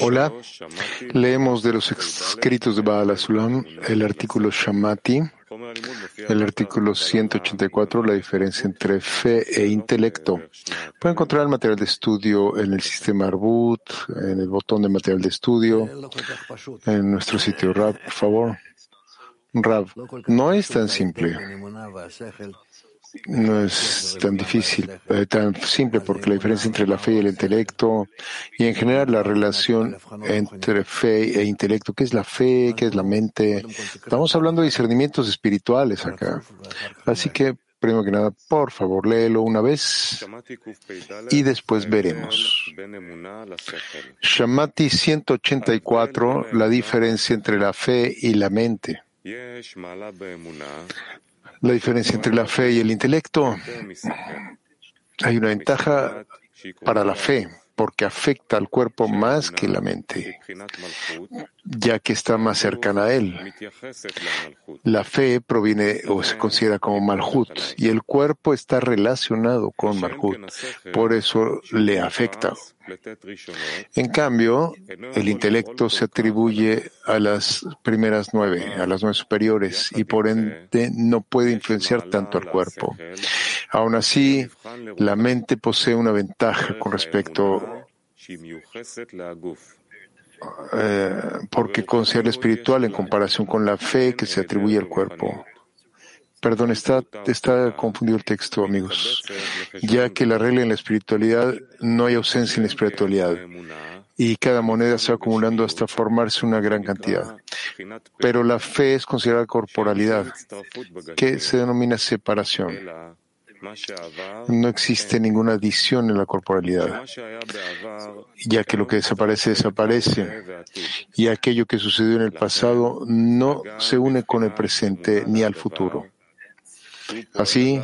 Hola, leemos de los escritos de Baal Asulam el artículo Shamati, el artículo 184, la diferencia entre fe e intelecto. Pueden encontrar el material de estudio en el sistema Arbut, en el botón de material de estudio, en nuestro sitio Rab, por favor. Rab, no es tan simple no es tan difícil, eh, tan simple, porque la diferencia entre la fe y el intelecto, y en general la relación entre fe e intelecto, ¿qué es la fe? ¿Qué es la mente? Estamos hablando de discernimientos espirituales acá. Así que, primero que nada, por favor, léelo una vez y después veremos. Shamati 184, la diferencia entre la fe y la mente. La diferencia entre la fe y el intelecto. Hay una ventaja para la fe porque afecta al cuerpo más que la mente, ya que está más cercana a él. La fe proviene o se considera como Malhut y el cuerpo está relacionado con Malhut, por eso le afecta. En cambio, el intelecto se atribuye a las primeras nueve, a las nueve superiores, y por ende no puede influenciar tanto al cuerpo. Aún así, la mente posee una ventaja con respecto eh, porque considera espiritual en comparación con la fe que se atribuye al cuerpo. Perdón, está confundido el texto, amigos, ya que la regla en la espiritualidad no hay ausencia en la espiritualidad y cada moneda se va acumulando hasta formarse una gran cantidad. Pero la fe es considerada corporalidad, que se denomina separación. No existe ninguna adición en la corporalidad, ya que lo que desaparece desaparece y aquello que sucedió en el pasado no se une con el presente ni al futuro. Así,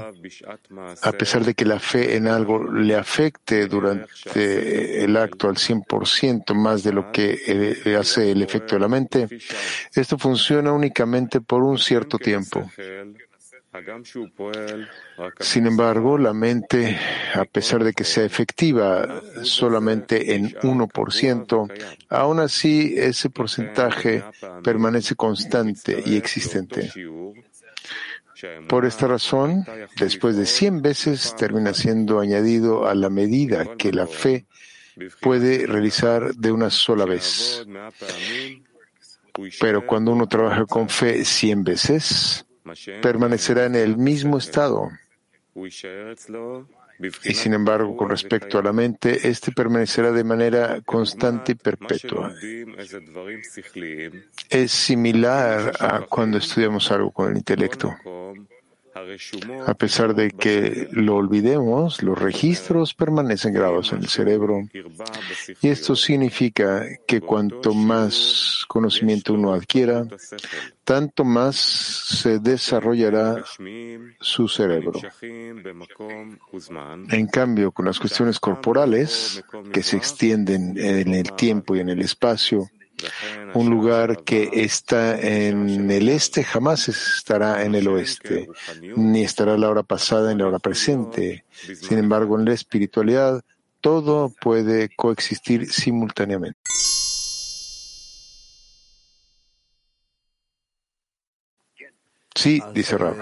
a pesar de que la fe en algo le afecte durante el acto al 100% más de lo que eh, hace el efecto de la mente, esto funciona únicamente por un cierto tiempo. Sin embargo, la mente, a pesar de que sea efectiva solamente en 1%, aún así ese porcentaje permanece constante y existente. Por esta razón, después de 100 veces termina siendo añadido a la medida que la fe puede realizar de una sola vez. Pero cuando uno trabaja con fe 100 veces, permanecerá en el mismo estado. Y sin embargo, con respecto a la mente, éste permanecerá de manera constante y perpetua. Es similar a cuando estudiamos algo con el intelecto. A pesar de que lo olvidemos, los registros permanecen grabados en el cerebro. Y esto significa que cuanto más conocimiento uno adquiera, tanto más se desarrollará su cerebro. En cambio, con las cuestiones corporales, que se extienden en el tiempo y en el espacio, un lugar que está en el este jamás estará en el oeste, ni estará la hora pasada en la hora presente. Sin embargo, en la espiritualidad todo puede coexistir simultáneamente. Sí, dice Rab.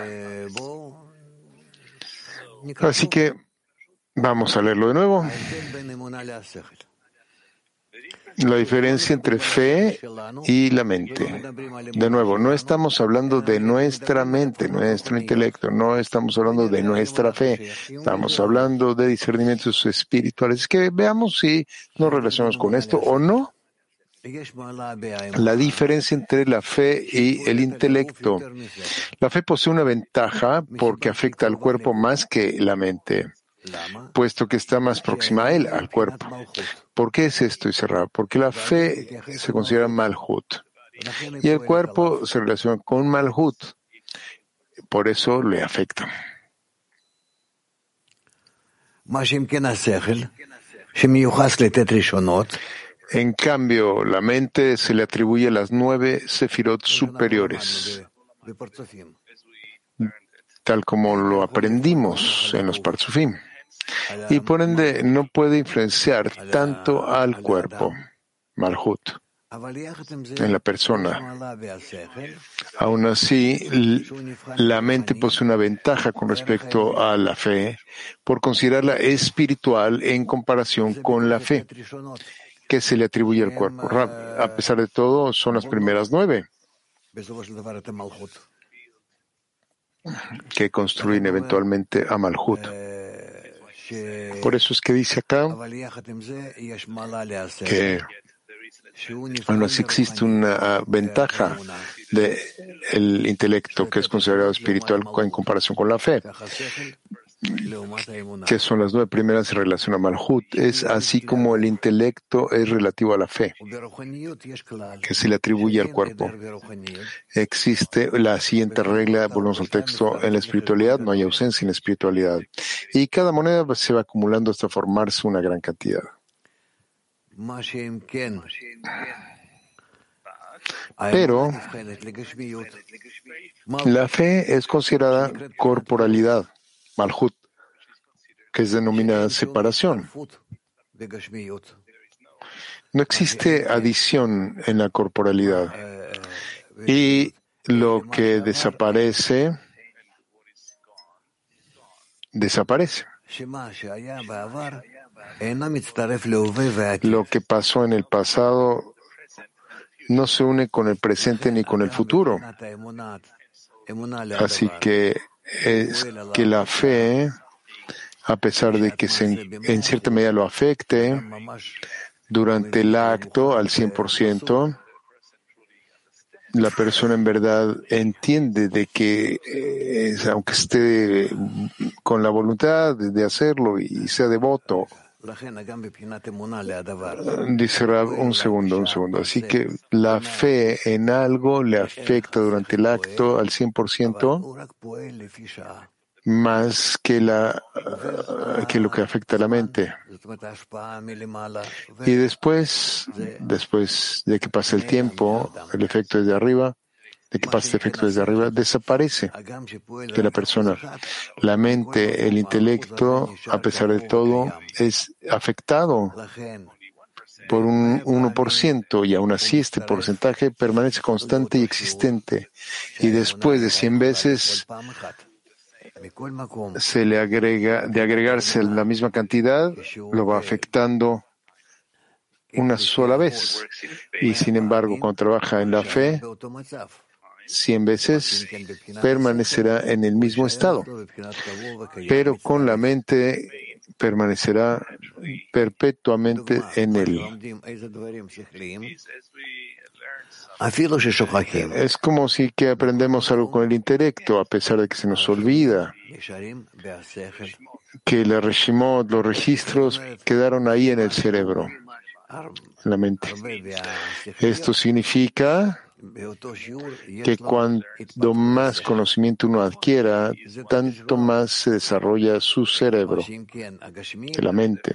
Así que vamos a leerlo de nuevo. La diferencia entre fe y la mente. De nuevo, no estamos hablando de nuestra mente, nuestro intelecto, no estamos hablando de nuestra fe, estamos hablando de discernimientos espirituales. Que veamos si nos relacionamos con esto o no. La diferencia entre la fe y el intelecto. La fe posee una ventaja porque afecta al cuerpo más que la mente puesto que está más próxima a él, al cuerpo. ¿Por qué es esto, cerrado? Porque la fe se considera malhut y el cuerpo se relaciona con malhut. Por eso le afecta. En cambio, la mente se le atribuye las nueve sefirot superiores tal como lo aprendimos en los Parzufim. Y por ende no puede influenciar tanto al cuerpo, Malhut, en la persona. Aún así, la mente posee una ventaja con respecto a la fe por considerarla espiritual en comparación con la fe que se le atribuye al cuerpo. A pesar de todo, son las primeras nueve que construyen eventualmente a Malhut. Por eso es que dice acá que aún así existe una ventaja del intelecto que es considerado espiritual en comparación con la fe que son las nueve primeras en relación a Malhut, es así como el intelecto es relativo a la fe, que se le atribuye al cuerpo. Existe la siguiente regla, volvemos al texto, en la espiritualidad no hay ausencia en la espiritualidad. Y cada moneda se va acumulando hasta formarse una gran cantidad. Pero la fe es considerada corporalidad. Malhut, que es denominada separación. No existe adición en la corporalidad. Y lo que desaparece, desaparece. Lo que pasó en el pasado no se une con el presente ni con el futuro. Así que es que la fe, a pesar de que en cierta medida lo afecte durante el acto al 100%, la persona en verdad entiende de que eh, aunque esté con la voluntad de hacerlo y sea devoto, Dice Rab, un segundo, un segundo. Así que la fe en algo le afecta durante el acto al 100% más que, la, que lo que afecta a la mente. Y después, después de que pase el tiempo, el efecto es de arriba, de que pasa este efecto desde arriba, desaparece de la persona. La mente, el intelecto, a pesar de todo, es afectado por un 1% y aún así este porcentaje permanece constante y existente. Y después de 100 veces se le agrega, de agregarse la misma cantidad, lo va afectando una sola vez. Y sin embargo, cuando trabaja en la fe, cien veces, permanecerá en el mismo estado, pero con la mente permanecerá perpetuamente en él. Es como si que aprendemos algo con el intelecto, a pesar de que se nos olvida. Que la Reshimot, los registros, quedaron ahí en el cerebro, en la mente. Esto significa que cuando más conocimiento uno adquiera, tanto más se desarrolla su cerebro, la mente.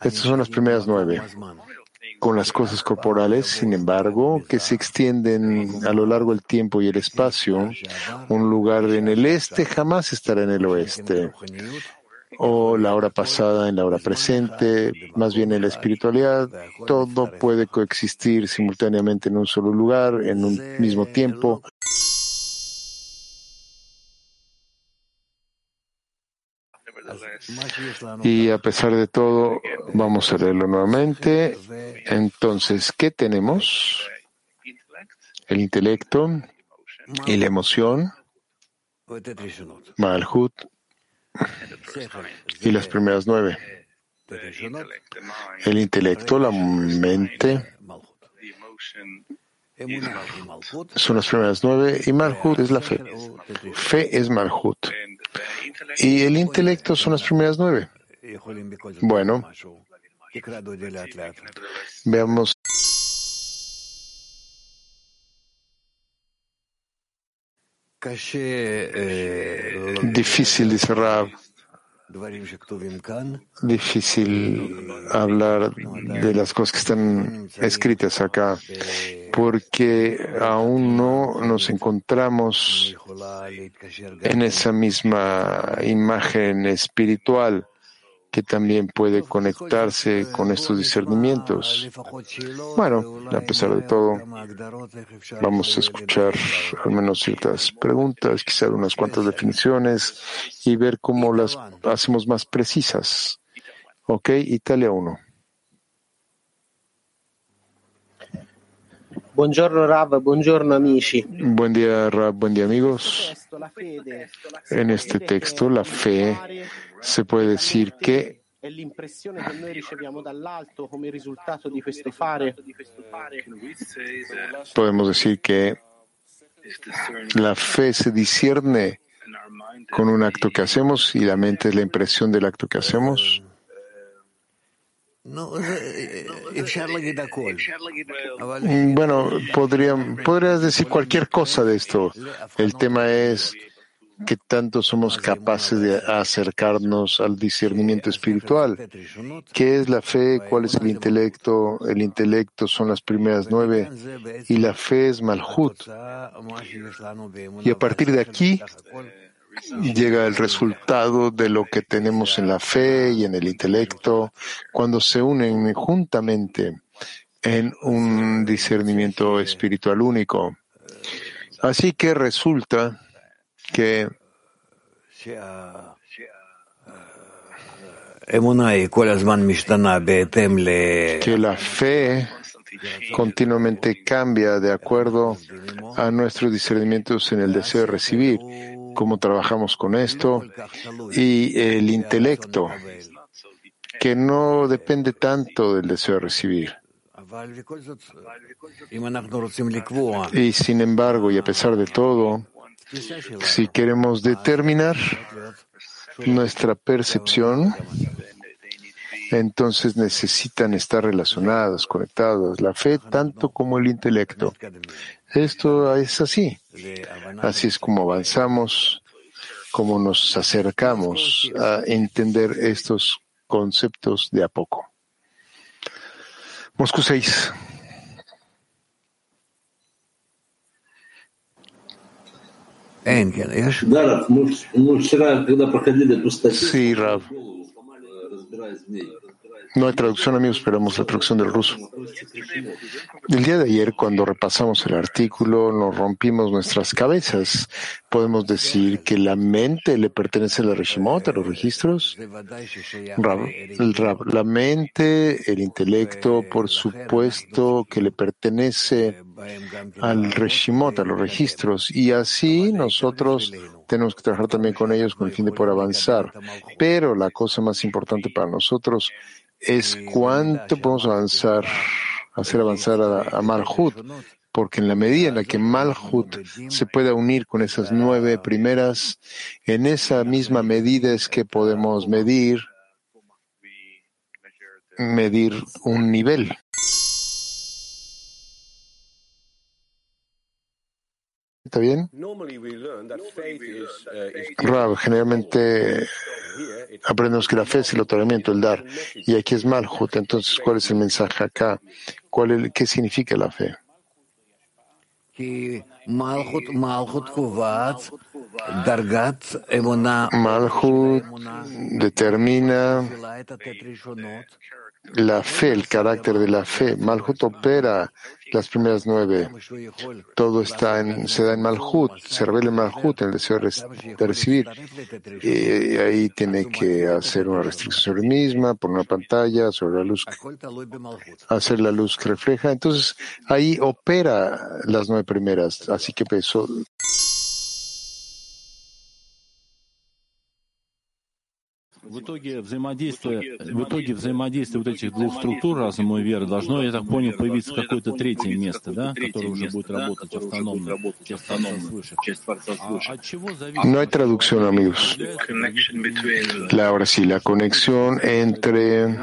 Estas son las primeras nueve. Con las cosas corporales, sin embargo, que se extienden a lo largo del tiempo y el espacio, un lugar en el este jamás estará en el oeste o la hora pasada en la hora presente, más bien en la espiritualidad, todo puede coexistir simultáneamente en un solo lugar, en un mismo tiempo. Y a pesar de todo, vamos a leerlo nuevamente. Entonces, ¿qué tenemos? El intelecto y la emoción, Malhut, y las primeras nueve. El intelecto, la mente, son las primeras nueve y Malhut es la fe. Fe es Malhut. Y el intelecto son las primeras nueve. Bueno, veamos. Difícil, dice Rab. Difícil hablar de las cosas que están escritas acá, porque aún no nos encontramos en esa misma imagen espiritual que también puede conectarse con estos discernimientos. Bueno, a pesar de todo, vamos a escuchar al menos ciertas preguntas, quizás unas cuantas definiciones y ver cómo las hacemos más precisas. Ok, Italia 1. Buongiorno Rav, buongiorno amici. Buen día Rav, buen día amigos. En este texto, la fe se puede decir que Podemos decir que la fe se discierne con un acto que hacemos y la mente es la impresión del acto que hacemos. Bueno, podrías decir cualquier cosa de esto. El tema es que tanto somos capaces de acercarnos al discernimiento espiritual. ¿Qué es la fe? ¿Cuál es el intelecto? El intelecto son las primeras nueve y la fe es Malhut. Y a partir de aquí llega el resultado de lo que tenemos en la fe y en el intelecto cuando se unen juntamente en un discernimiento espiritual único. Así que resulta que que la fe continuamente cambia de acuerdo a nuestros discernimientos en el deseo de recibir, cómo trabajamos con esto, y el intelecto, que no depende tanto del deseo de recibir. Y sin embargo, y a pesar de todo, si queremos determinar nuestra percepción, entonces necesitan estar relacionadas, conectadas, la fe tanto como el intelecto. Esto es así. Así es como avanzamos, como nos acercamos a entender estos conceptos de a poco. Moscú 6. Да, Рав, мы, мы вчера, когда проходили эту статью, Сей, Рав. Э, разбирая змей, No hay traducción, amigos, esperamos la traducción del ruso. El día de ayer, cuando repasamos el artículo, nos rompimos nuestras cabezas. Podemos decir que la mente le pertenece a la Rishimot, a los registros. la mente, el intelecto, por supuesto que le pertenece al Reshimot, a los registros, y así nosotros tenemos que trabajar también con ellos con el fin de poder avanzar. Pero la cosa más importante para nosotros es cuánto podemos avanzar, hacer avanzar a, Malhut, porque en la medida en la que Malhut se pueda unir con esas nueve primeras, en esa misma medida es que podemos medir medir un nivel. ¿Está bien? Uh, generalmente aprendemos que la fe es el otorgamiento, el dar. Y aquí es Malhut. Entonces, ¿cuál es el mensaje acá? ¿Cuál ¿Qué significa la fe? Malhut determina la fe, el carácter de la fe. Malhut opera las primeras nueve. Todo está en, se da en Malhut, se revela en Malhut, en el deseo de recibir. Y ahí tiene que hacer una restricción sobre misma, por una pantalla, sobre la luz, hacer la luz que refleja. Entonces, ahí opera las nueve primeras. Así que eso В итоге взаимодействие, в итоге взаимодействие вот этих двух структур разума и веры должно, я так понял, появиться какое-то третье место, да, которое уже будет работать автономно, часть No hay traducción, amigos. La, ahora sí, la conexión entre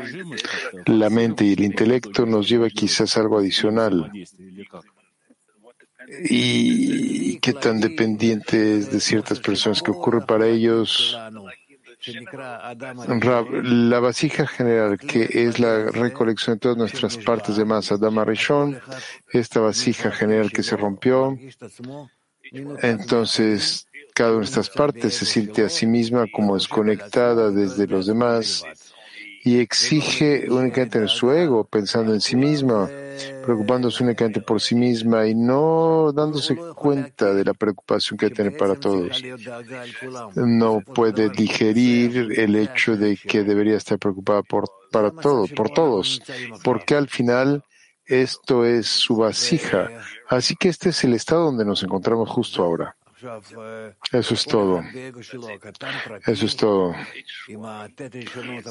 la mente y el intelecto nos lleva quizás a algo adicional. Y qué tan dependientes de ciertas personas que ocurre para ellos la vasija general, que es la recolección de todas nuestras partes de masa, Dama Rishon, esta vasija general que se rompió, entonces cada una de estas partes se siente a sí misma como desconectada desde los demás y exige únicamente en su ego, pensando en sí misma, preocupándose únicamente por sí misma y no dándose cuenta de la preocupación que tiene para todos. No puede digerir el hecho de que debería estar preocupada por, para todo, por todos, porque al final esto es su vasija. Así que este es el estado donde nos encontramos justo ahora. Eso es todo. Eso es todo.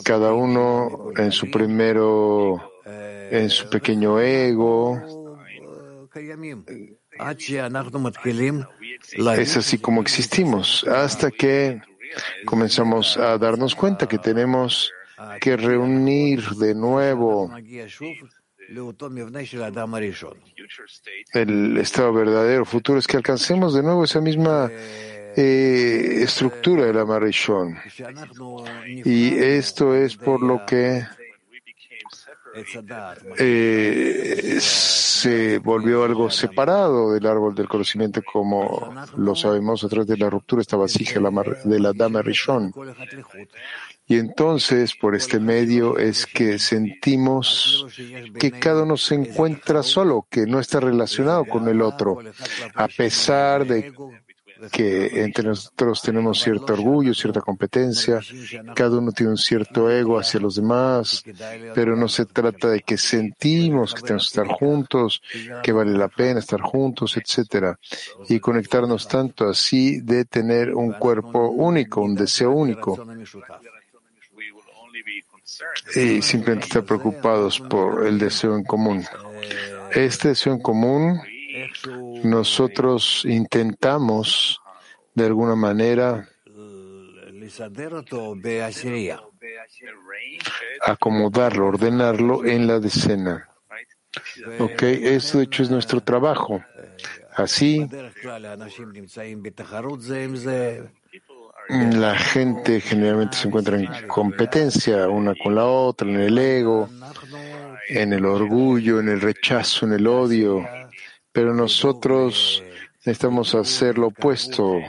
Cada uno en su primero, en su pequeño ego. Es así como existimos hasta que comenzamos a darnos cuenta que tenemos que reunir de nuevo el estado verdadero futuro es que alcancemos de nuevo esa misma eh, estructura de la Marishon. Y esto es por lo que eh, se volvió algo separado del árbol del conocimiento, como lo sabemos. A través de la ruptura esta vasija de la Dama Rishon. Y entonces, por este medio, es que sentimos que cada uno se encuentra solo, que no está relacionado con el otro, a pesar de que entre nosotros tenemos cierto orgullo, cierta competencia, cada uno tiene un cierto ego hacia los demás, pero no se trata de que sentimos que tenemos que estar juntos, que vale la pena estar juntos, etcétera, y conectarnos tanto así de tener un cuerpo único, un deseo único y simplemente estar preocupados por el deseo en común. Este deseo en común, nosotros intentamos de alguna manera acomodarlo, ordenarlo en la decena. Ok, eso de hecho es nuestro trabajo. Así, la gente generalmente se encuentra en competencia una con la otra, en el ego, en el orgullo, en el rechazo, en el odio, pero nosotros necesitamos hacer lo opuesto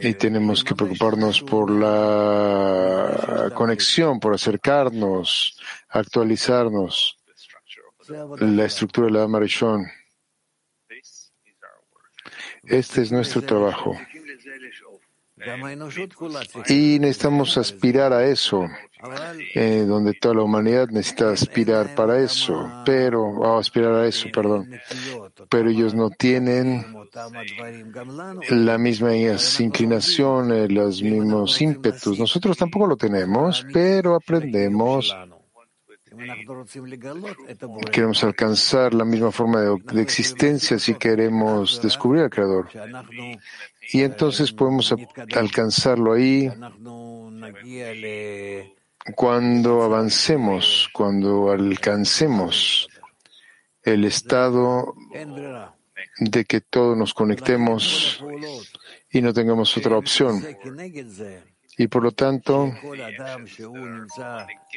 y tenemos que preocuparnos por la conexión, por acercarnos, actualizarnos. La estructura de la Marishon. Este es nuestro trabajo. Y necesitamos aspirar a eso, eh, donde toda la humanidad necesita aspirar para eso, pero, aspirar a eso, perdón, pero ellos no tienen la misma inclinación, los mismos ímpetus. Nosotros tampoco lo tenemos, pero aprendemos Queremos alcanzar la misma forma de, existencia si queremos descubrir al Creador. Y entonces podemos alcanzarlo ahí. Cuando avancemos, cuando alcancemos el estado de que todos nos conectemos y no tengamos otra opción. Y por lo tanto,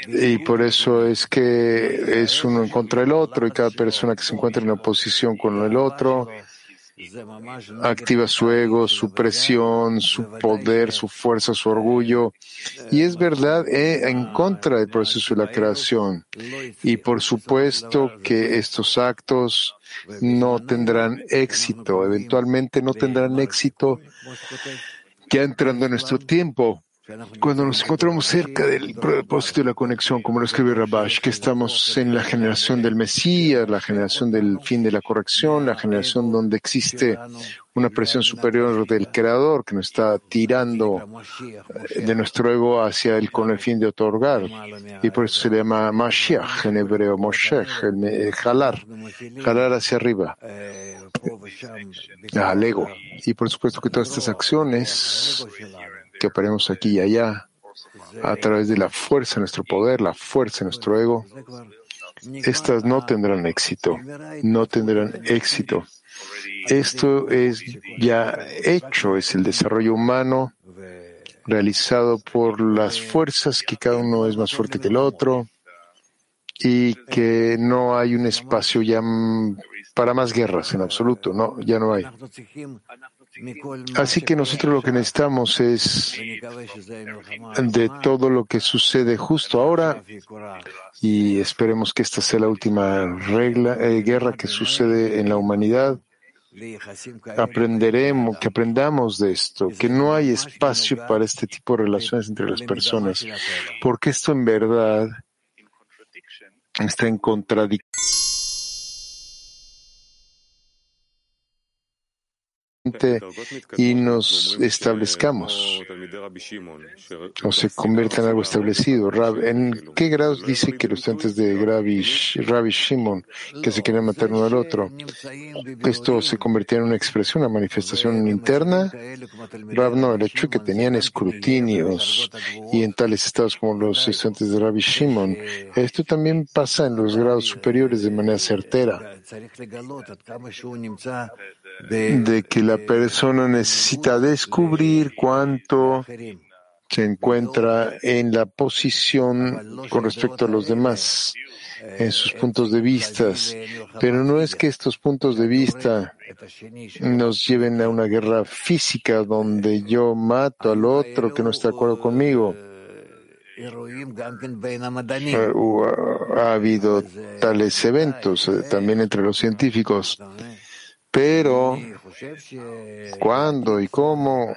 y por eso es que es uno en contra del otro y cada persona que se encuentra en oposición con el otro activa su ego, su presión, su poder, su fuerza, su orgullo. Y es verdad eh, en contra del proceso de la creación. Y por supuesto que estos actos no tendrán éxito, eventualmente no tendrán éxito ya entrando en nuestro tiempo cuando nos encontramos cerca del propósito de la conexión, como lo escribe Rabash, que estamos en la generación del Mesías, la generación del fin de la corrección, la generación donde existe una presión superior del Creador que nos está tirando eh, de nuestro ego hacia él con el fin de otorgar. Y por eso se le llama Mashiach en hebreo, Moshech, jalar, jalar hacia arriba, al ego. Y por supuesto que todas estas acciones que operemos aquí y allá a través de la fuerza de nuestro poder, la fuerza de nuestro ego, estas no tendrán éxito, no tendrán éxito. Esto es ya hecho, es el desarrollo humano realizado por las fuerzas que cada uno es más fuerte que el otro y que no hay un espacio ya para más guerras en absoluto, no, ya no hay. Así que nosotros lo que necesitamos es de todo lo que sucede justo ahora y esperemos que esta sea la última regla, eh, guerra que sucede en la humanidad. Aprenderemos, que aprendamos de esto, que no hay espacio para este tipo de relaciones entre las personas, porque esto en verdad está en contradicción y nos establezcamos. o se convierta en algo establecido. ¿En qué grados dice que los estudiantes de Rabbi Shimon. Que se quieren matar uno al otro, esto se convertía en una expresión, una manifestación interna? Rab no, el hecho que tenían escrutinios y en tales estados como los estudiantes de Rabbi Shimon, esto también pasa en los grados superiores de manera certera de que la persona necesita descubrir cuánto se encuentra en la posición con respecto a los demás, en sus puntos de vista. Pero no es que estos puntos de vista nos lleven a una guerra física donde yo mato al otro que no está de acuerdo conmigo. Eh, ha habido tales eventos eh, también entre los científicos. Pero, ¿cuándo y cómo?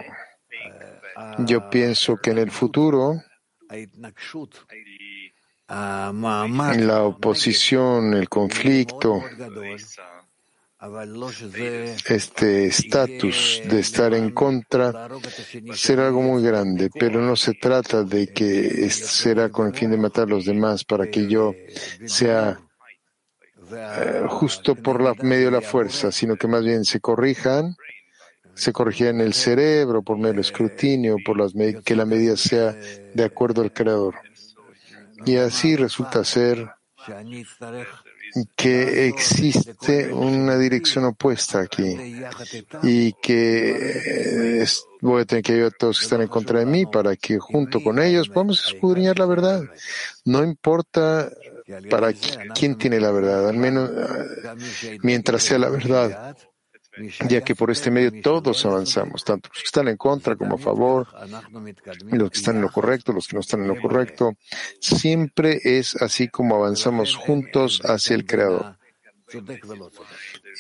Yo pienso que en el futuro, la oposición, el conflicto, este estatus de estar en contra será algo muy grande, pero no se trata de que será con el fin de matar a los demás para que yo sea eh, justo por la, medio de la fuerza, sino que más bien se corrijan, se corrijan el cerebro por medio del escrutinio, por las que la medida sea de acuerdo al creador. Y así resulta ser que existe una dirección opuesta aquí y que eh, voy a tener que ayudar a todos que están en contra de mí para que junto con ellos podamos escudriñar la verdad. No importa para quién tiene la verdad, al menos eh, mientras sea la verdad, ya que por este medio todos avanzamos, tanto los que están en contra como a favor, los que están en lo correcto, los que no están en lo correcto. Siempre es así como avanzamos juntos hacia el Creador.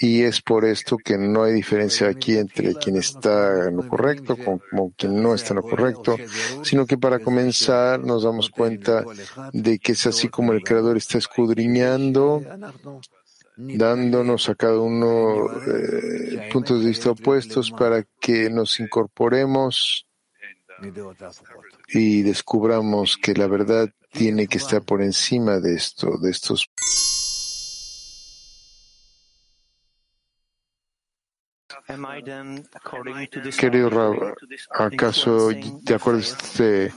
Y es por esto que no hay diferencia aquí entre quien está en lo correcto como quien no está en lo correcto, sino que para comenzar nos damos cuenta de que es así como el Creador está escudriñando, dándonos a cada uno eh, puntos de vista opuestos para que nos incorporemos y descubramos que la verdad tiene que estar por encima de esto, de estos Querido Rab, ¿acaso de acuerdo a este,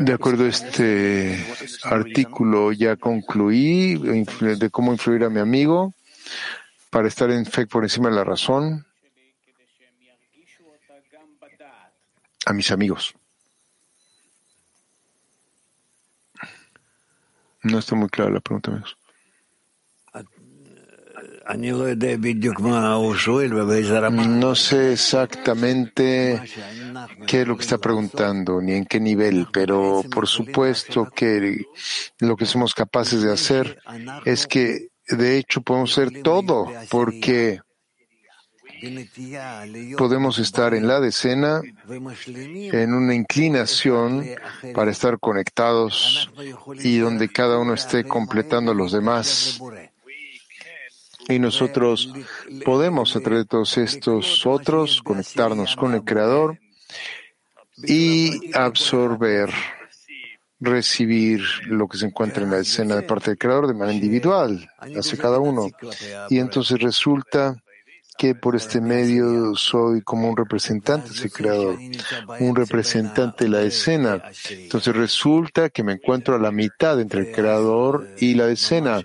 de acuerdo a este artículo ya concluí de cómo influir a mi amigo para estar en fe por encima de la razón? A mis amigos. No está muy clara la pregunta, amigos. No sé exactamente qué es lo que está preguntando ni en qué nivel, pero por supuesto que lo que somos capaces de hacer es que de hecho podemos hacer todo porque podemos estar en la decena en una inclinación para estar conectados y donde cada uno esté completando a los demás y nosotros podemos, a través de todos estos otros, conectarnos con el Creador y absorber, recibir lo que se encuentra en la escena de parte del Creador de manera individual, hacia cada uno. Y entonces resulta que por este medio soy como un representante de ese creador, un representante de la escena. Entonces resulta que me encuentro a la mitad entre el creador y la escena.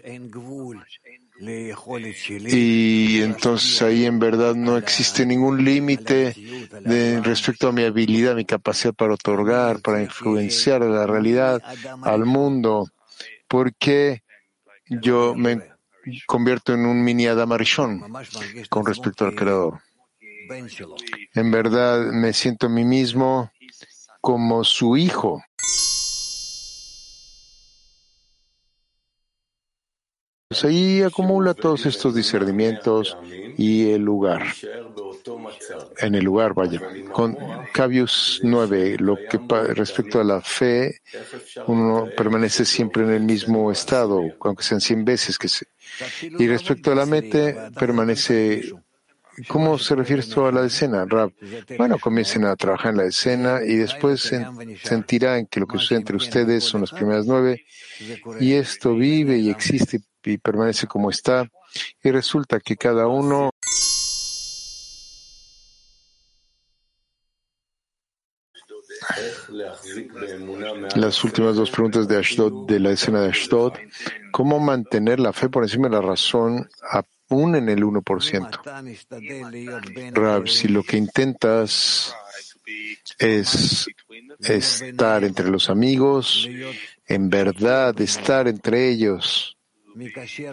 Y entonces ahí en verdad no existe ningún límite respecto a mi habilidad, mi capacidad para otorgar, para influenciar la realidad, al mundo, porque yo me convierto en un mini Adam con respecto al Creador. En verdad me siento a mí mismo como su hijo. Ahí acumula todos estos discernimientos y el lugar. En el lugar, vaya. Con Cavius 9, lo que respecto a la fe, uno permanece siempre en el mismo estado, aunque sean 100 veces que se. Y respecto a la mente, permanece ¿Cómo se refiere esto a la escena, Rab? Bueno, comiencen a trabajar en la escena y después sentirán que lo que sucede entre ustedes son las primeras nueve y esto vive y existe y permanece como está y resulta que cada uno Las últimas dos preguntas de Ashdod, de la escena de Ashdod. ¿Cómo mantener la fe por encima de la razón aún en el 1%? Rab, si lo que intentas es estar entre los amigos, en verdad estar entre ellos,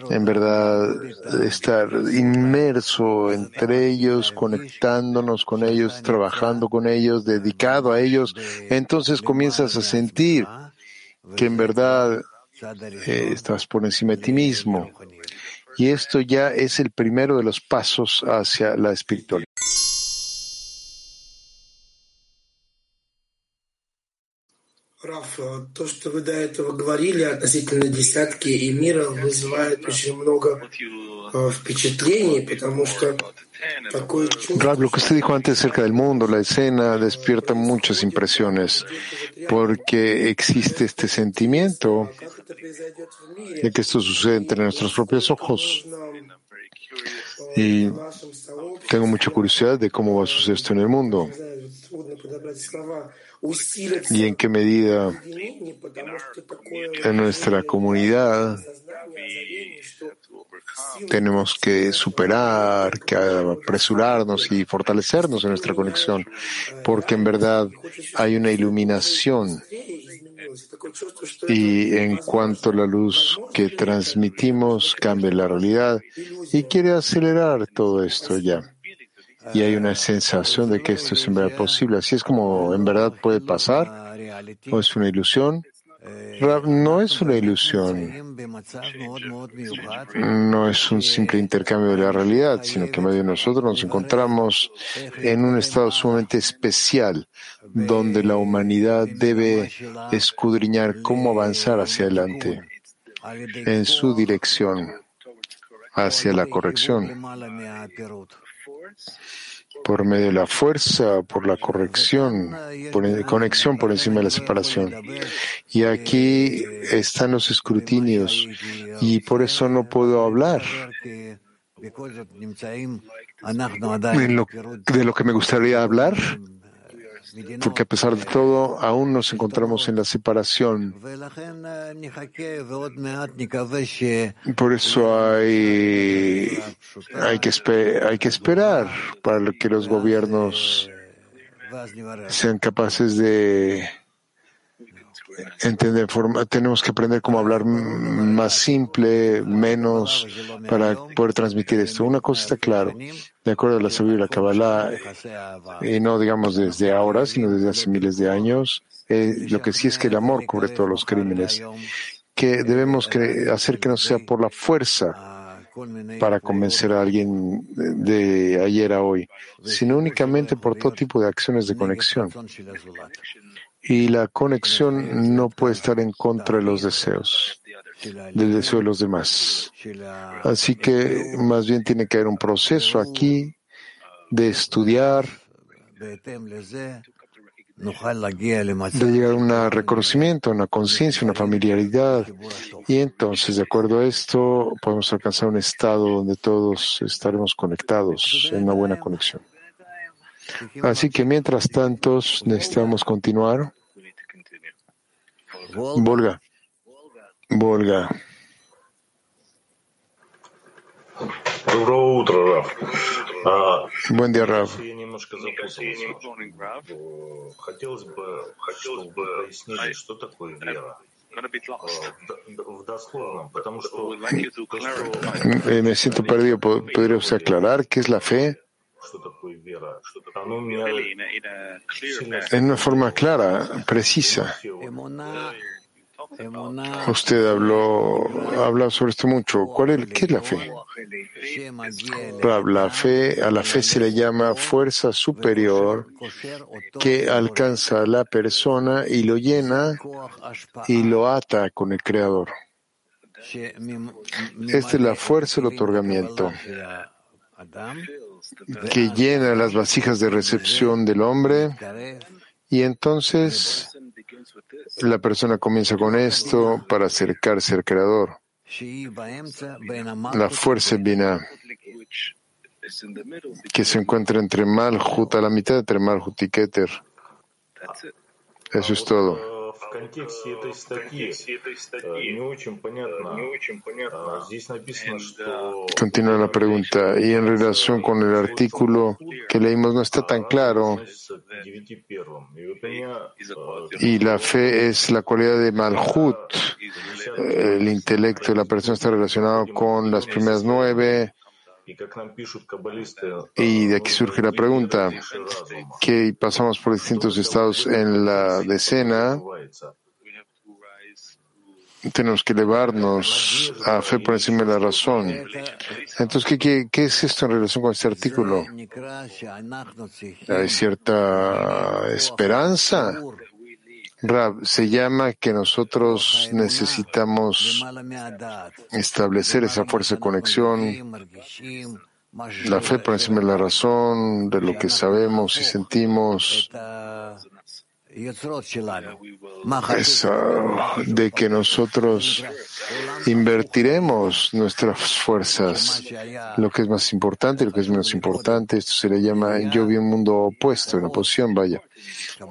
en verdad estar inmerso entre ellos, conectándonos con ellos, trabajando con ellos, dedicado a ellos, entonces comienzas a sentir que en verdad eh, estás por encima de ti mismo. Y esto ya es el primero de los pasos hacia la espiritualidad. Rab, lo que usted dijo antes acerca del mundo, la escena, despierta muchas impresiones, porque existe este sentimiento de que esto sucede entre nuestros propios ojos. Y tengo mucha curiosidad de cómo va a suceder esto en el mundo y en qué medida en nuestra comunidad tenemos que superar, que apresurarnos y fortalecernos en nuestra conexión, porque en verdad hay una iluminación. Y en cuanto la luz que transmitimos cambia la realidad y quiere acelerar todo esto ya y hay una sensación de que esto es en verdad posible. Así es como en verdad puede pasar, o es una ilusión. No es una ilusión, no es un simple intercambio de la realidad, sino que medio de nosotros nos encontramos en un estado sumamente especial, donde la humanidad debe escudriñar cómo avanzar hacia adelante en su dirección, hacia la corrección por medio de la fuerza, por la corrección, por conexión por encima de la separación. Y aquí están los escrutinios y por eso no puedo hablar de lo que me gustaría hablar porque a pesar de todo aún nos encontramos en la separación. Por eso hay, hay, que, hay que esperar para que los gobiernos sean capaces de entender, tenemos que aprender cómo hablar más simple, menos, para poder transmitir esto. Una cosa está claro, de acuerdo a la sabiduría Kabbalah, y no digamos desde ahora, sino desde hace miles de años, eh, lo que sí es que el amor cubre todos los crímenes, que debemos hacer que no sea por la fuerza para convencer a alguien de ayer a hoy, sino únicamente por todo tipo de acciones de conexión y la conexión no puede estar en contra de los deseos, del deseo de los demás. Así que más bien tiene que haber un proceso aquí de estudiar, de llegar a un reconocimiento, una conciencia, una familiaridad. Y entonces, de acuerdo a esto, podemos alcanzar un estado donde todos estaremos conectados en una buena conexión. Así que mientras tanto necesitamos continuar. Volga. Volga. Buen día, Rav. Me siento perdido. ¿Podría usted aclarar qué es la fe? En una forma clara, precisa. Usted habló, habla sobre esto mucho. ¿Cuál es, ¿Qué es la fe? La fe, a la fe se le llama fuerza superior que alcanza a la persona y lo llena y lo ata con el Creador. Esta es la fuerza del otorgamiento que llena las vasijas de recepción del hombre y entonces la persona comienza con esto para acercarse al Creador. La fuerza Bina que se encuentra entre Malhut a la mitad entre Malhut y Keter. Eso es todo. в контексте этой статьи не очень понятно. Здесь написано, что... Continúa la pregunta. Y en relación con el artículo que leímos no está tan claro. Y la fe es la cualidad de Malhut. El intelecto de la persona está relacionado con las primeras nueve. y de aquí surge la pregunta, que pasamos por distintos estados en la decena, tenemos que elevarnos a fe por encima de la razón. Entonces, ¿qué, qué, es esto en relación con este artículo? ¿Hay cierta esperanza? Rab, se llama que nosotros necesitamos establecer esa fuerza de conexión, la fe por encima de la razón, de lo que sabemos y sentimos, de que nosotros invertiremos nuestras fuerzas, lo que es más importante, lo que es menos importante, esto se le llama, yo vi un mundo opuesto, una posición, vaya,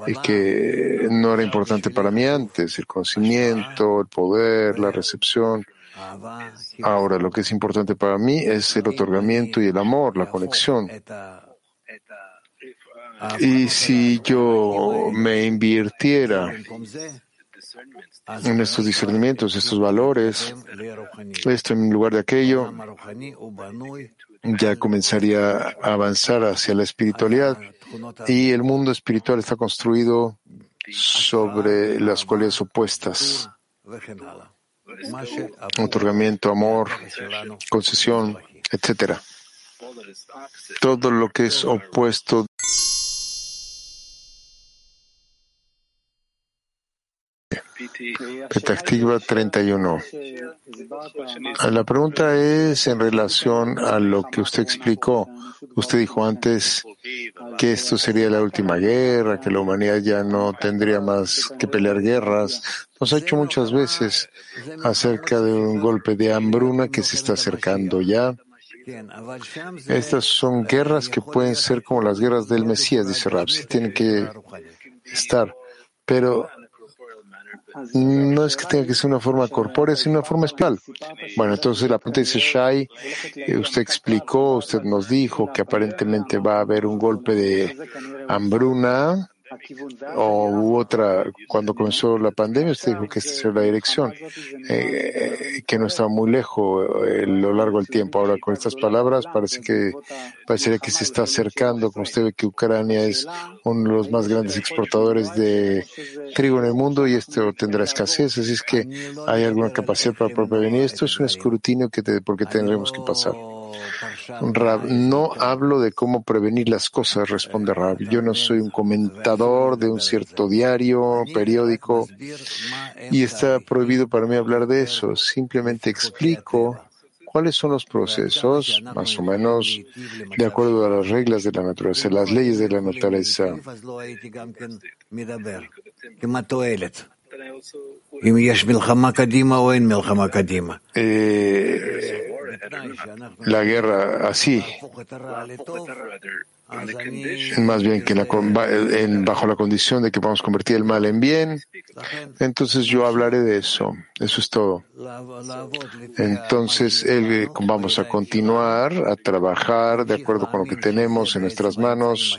y que no era importante para mí antes, el conocimiento, el poder, la recepción. Ahora, lo que es importante para mí es el otorgamiento y el amor, la conexión. Y si yo me invirtiera en estos discernimientos, estos valores, esto en lugar de aquello, ya comenzaría a avanzar hacia la espiritualidad y el mundo espiritual está construido sobre las cualidades opuestas. Otorgamiento, amor, concesión, etcétera. Todo lo que es opuesto Petactiva 31. La pregunta es en relación a lo que usted explicó. Usted dijo antes que esto sería la última guerra, que la humanidad ya no tendría más que pelear guerras. Nos ha hecho muchas veces acerca de un golpe de hambruna que se está acercando ya. Estas son guerras que pueden ser como las guerras del Mesías, dice Rapsi, tienen que estar. Pero no es que tenga que ser una forma corpórea, sino una forma espiritual. Bueno, entonces la pregunta dice Shai, eh, usted explicó, usted nos dijo que aparentemente va a haber un golpe de hambruna o otra, cuando comenzó la pandemia, usted dijo que esta sería la dirección, eh, que no estaba muy lejos eh, a lo largo del tiempo. Ahora, con estas palabras, parece que parecería que se está acercando, como usted ve que Ucrania es uno de los más grandes exportadores de trigo en el mundo y esto tendrá escasez, así es que hay alguna capacidad para prevenir. Esto es un escrutinio que te, porque tendremos que pasar. Rab, no hablo de cómo prevenir las cosas, responde Rab. Yo no soy un comentador de un cierto diario, periódico, y está prohibido para mí hablar de eso. Simplemente explico cuáles son los procesos, más o menos de acuerdo a las reglas de la naturaleza, las leyes de la naturaleza. Eh, la guerra así, más bien que bajo la condición de que vamos a convertir el mal en bien, entonces yo hablaré de eso. Eso es todo. Entonces vamos a continuar a trabajar de acuerdo con lo que tenemos en nuestras manos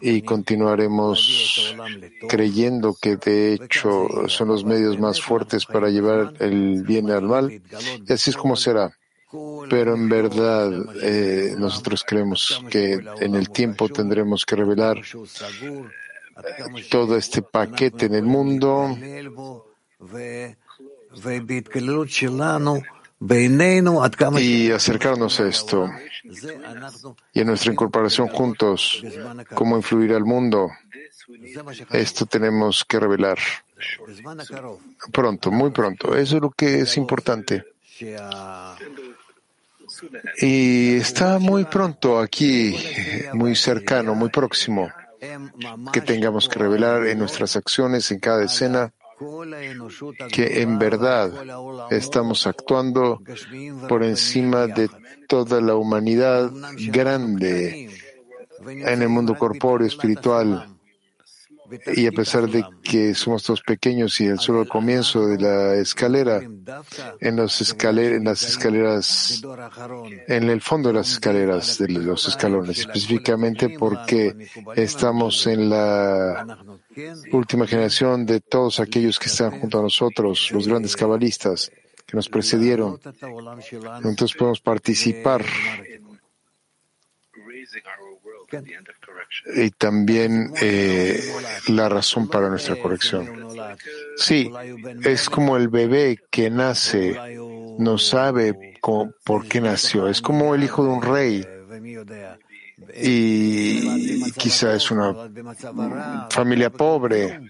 y continuaremos creyendo que de hecho son los medios más fuertes para llevar el bien al mal. Y así es como será. Pero en verdad eh, nosotros creemos que en el tiempo tendremos que revelar todo este paquete en el mundo y acercarnos a esto y a nuestra incorporación juntos, cómo influir al mundo. Esto tenemos que revelar pronto, muy pronto. Eso es lo que es importante. Y está muy pronto aquí, muy cercano, muy próximo, que tengamos que revelar en nuestras acciones, en cada escena, que en verdad estamos actuando por encima de toda la humanidad grande en el mundo corpóreo, espiritual, y a pesar de que somos todos pequeños y el solo comienzo de la escalera, en, los en las escaleras, en el fondo de las escaleras, de los escalones, específicamente porque estamos en la última generación de todos aquellos que están junto a nosotros, los grandes cabalistas que nos precedieron. Entonces podemos participar y también eh, la razón para nuestra corrección. Sí, es como el bebé que nace, no sabe por qué nació, es como el hijo de un rey y quizá es una familia pobre,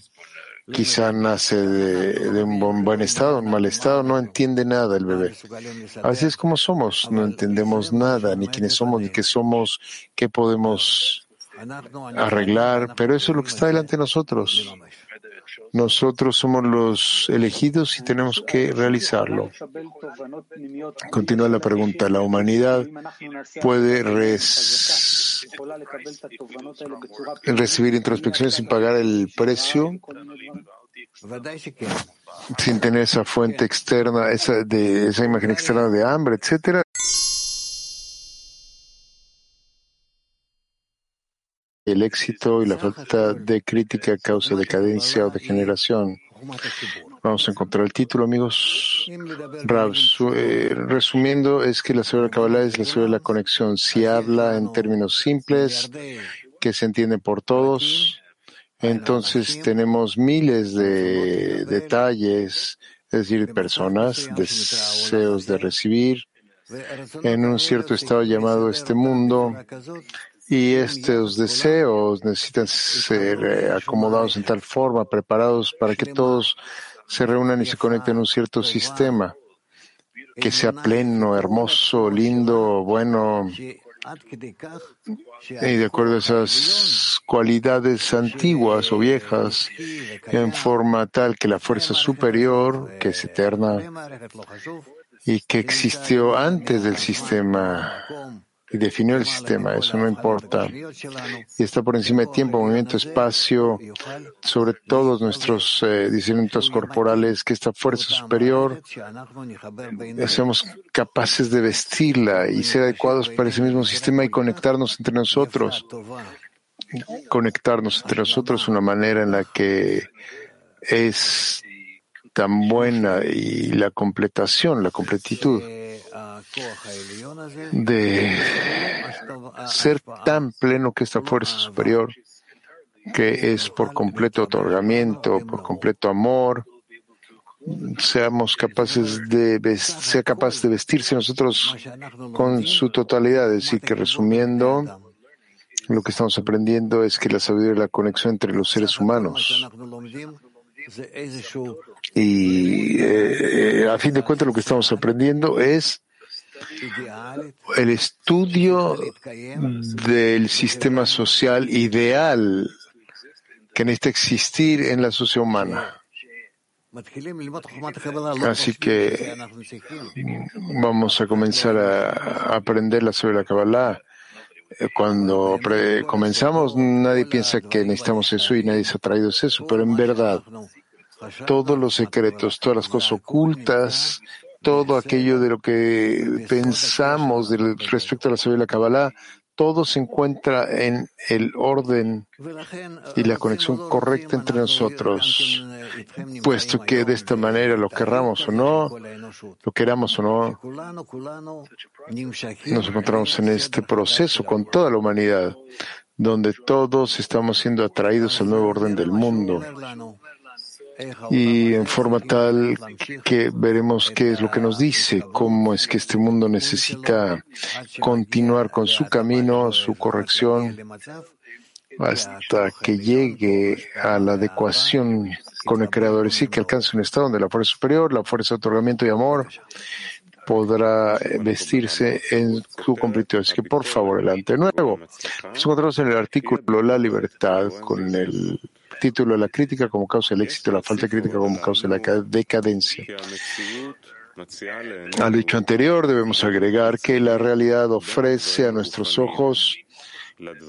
quizá nace de, un buen estado, un mal estado, no entiende nada el bebé. Así es como somos, no entendemos nada, ni quiénes somos, ni qué somos, qué podemos arreglar, pero eso es lo que está delante de nosotros. Nosotros somos los elegidos y tenemos que realizarlo. Continúa la pregunta. ¿La humanidad puede recibir introspección sin pagar el precio? Sin tener esa fuente externa, esa, de, esa imagen externa de hambre, etcétera. El éxito y la falta de crítica causa decadencia o degeneración. Vamos a encontrar el título, amigos. Eh, resumiendo, es que la de Kabbalah es la de la conexión. Si habla en términos simples, que se entienden por todos, entonces tenemos miles de detalles, es decir, personas, deseos de recibir en un cierto estado llamado este mundo y estos deseos necesitan ser eh, acomodados en tal forma, preparados para que todos se reúnan y se conecten en un cierto sistema que sea pleno, hermoso, lindo, bueno, y de acuerdo a esas cualidades antiguas o viejas, en forma tal que la fuerza superior, que es eterna y que existió antes del sistema, y definió el sistema, eso no importa. Y está por encima de tiempo, movimiento, espacio, sobre todos nuestros eh, discernimientos corporales, que esta fuerza superior seamos capaces de vestirla y ser adecuados para ese mismo sistema y conectarnos entre nosotros. Conectarnos entre nosotros una manera en la que es tan buena y la completación, la completitud de ser tan pleno que esta fuerza superior, que es por completo otorgamiento, por completo amor, seamos capaces de sea capaz de vestirse nosotros con su totalidad. Es decir, que resumiendo, lo que estamos aprendiendo es que la sabiduría es la conexión entre los seres humanos. Y eh, a fin de cuentas lo que estamos aprendiendo es el estudio del sistema social ideal que necesita existir en la sociedad humana. Así que vamos a comenzar a aprender la sobre la Kabbalah. Cuando comenzamos, nadie piensa que necesitamos eso y nadie se ha traído eso, pero en verdad, todos los secretos, todas las cosas ocultas todo aquello de lo que pensamos respecto a la sabiduría de la Kabbalah, todo se encuentra en el orden y la conexión correcta entre nosotros, puesto que de esta manera lo querramos o no, lo queramos o no, nos encontramos en este proceso con toda la humanidad, donde todos estamos siendo atraídos al nuevo orden del mundo y en forma tal que veremos qué es lo que nos dice, cómo es que este mundo necesita continuar con su camino, su corrección, hasta que llegue a la adecuación con el Creador, es decir, que alcance un estado donde la fuerza superior, la fuerza de otorgamiento y amor podrá vestirse en su completitud. Así que, por favor, adelante. De nuevo, nos encontramos en el artículo La libertad con el título de la crítica como causa del éxito, la falta de crítica como causa de la decadencia. Al dicho anterior, debemos agregar que la realidad ofrece a nuestros ojos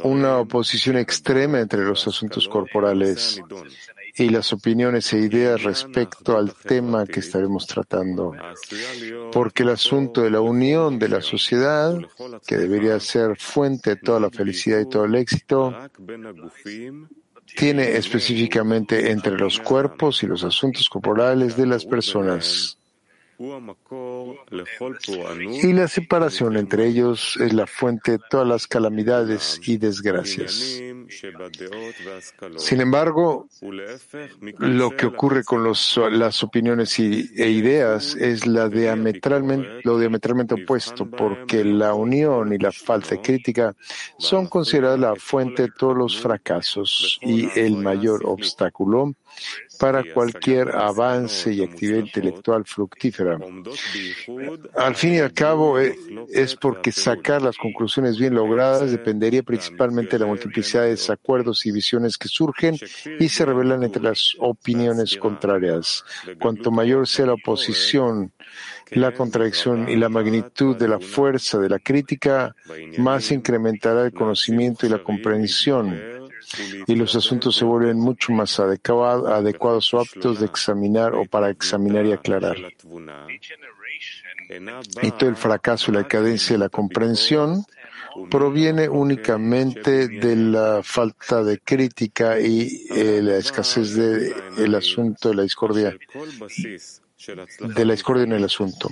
una oposición extrema entre los asuntos corporales y las opiniones e ideas respecto al tema que estaremos tratando. Porque el asunto de la unión de la sociedad, que debería ser fuente de toda la felicidad y todo el éxito, tiene específicamente entre los cuerpos y los asuntos corporales de las personas. Y la separación entre ellos es la fuente de todas las calamidades y desgracias. Sin embargo, lo que ocurre con las opiniones e ideas es lo diametralmente opuesto, porque la unión y la falta de crítica son consideradas la fuente de todos los fracasos y el mayor obstáculo para cualquier avance y actividad intelectual fructífera. Al fin y al cabo, eh, es porque sacar las conclusiones bien logradas dependería principalmente de la multiplicidad de desacuerdos y visiones que surgen y se revelan entre las opiniones contrarias. Cuanto mayor sea la oposición, la contradicción y la magnitud de la fuerza de la crítica, más incrementará el conocimiento y la comprensión y los asuntos se vuelven mucho más adecuados o aptos de examinar o para examinar y aclarar. Y todo el fracaso y la decadencia de la comprensión proviene únicamente de la falta de crítica y eh, la escasez del asunto de la discordia de la discordia en el asunto.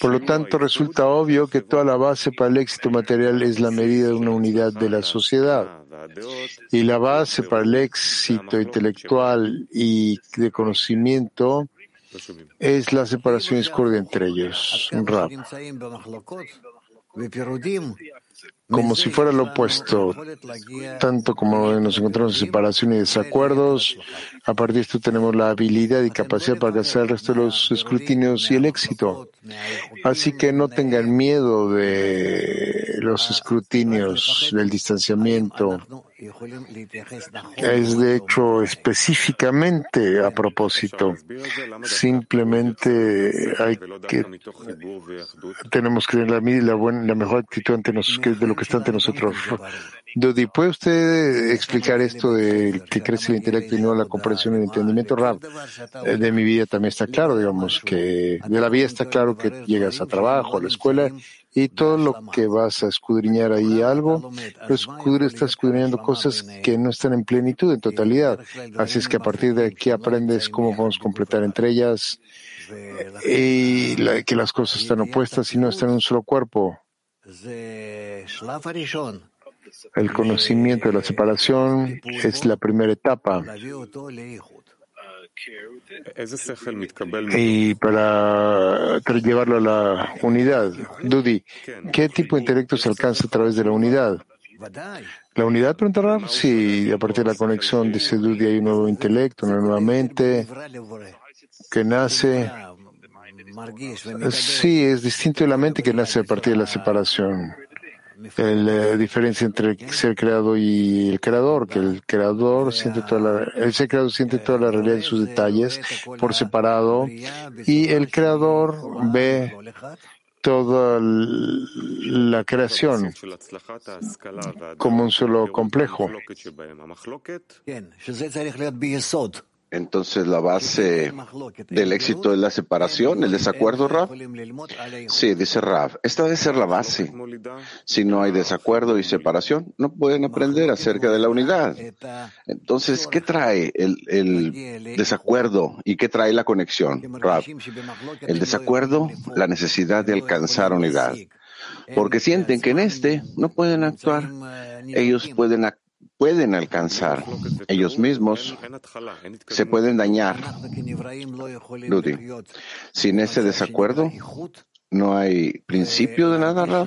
Por lo tanto, resulta obvio que toda la base para el éxito material es la medida de una unidad de la sociedad. Y la base para el éxito intelectual y de conocimiento es la separación y discordia entre ellos. Un rap como si fuera lo opuesto, tanto como nos encontramos en separación y desacuerdos, a partir de esto tenemos la habilidad y capacidad para alcanzar el resto de los escrutinios y el éxito. Así que no tengan miedo de los escrutinios, del distanciamiento. Es de hecho específicamente a propósito. Simplemente hay que tenemos que tener la, la, buena, la mejor actitud ante nosotros de lo que está ante nosotros. Dodi, ¿puede usted explicar esto de que crece el intelecto y no la comprensión y el entendimiento? Rab, eh, de mi vida también está claro, digamos, que de la vida está claro que llegas a trabajo, a la escuela y todo lo que vas a escudriñar ahí algo, pues estás escudriñando cosas que no están en plenitud, en totalidad. Así es que a partir de aquí aprendes cómo podemos completar entre ellas y que las cosas están opuestas y no están en un solo cuerpo. El conocimiento de la separación es la primera etapa. Y para llevarlo a la unidad, Dudi, ¿qué tipo de intelecto se alcanza a través de la unidad? ¿La unidad, preguntará? Sí, a partir de la conexión, dice Dudi, hay un nuevo intelecto, una nueva mente que nace. Sí, es distinto de la mente que nace a partir de la separación la diferencia entre ser creado y el creador, que el creador siente toda la, el ser creado siente toda la realidad en sus detalles por separado y el creador ve toda la creación como un solo complejo. Entonces la base del éxito es la separación, el desacuerdo, Rav. Sí, dice Rav. Esta debe ser la base. Si no hay desacuerdo y separación, no pueden aprender acerca de la unidad. Entonces, ¿qué trae el, el desacuerdo y qué trae la conexión, Rav? El desacuerdo, la necesidad de alcanzar unidad. Porque sienten que en este no pueden actuar. Ellos pueden actuar pueden alcanzar ellos mismos, se pueden dañar. sin ese desacuerdo, no hay principio de nada.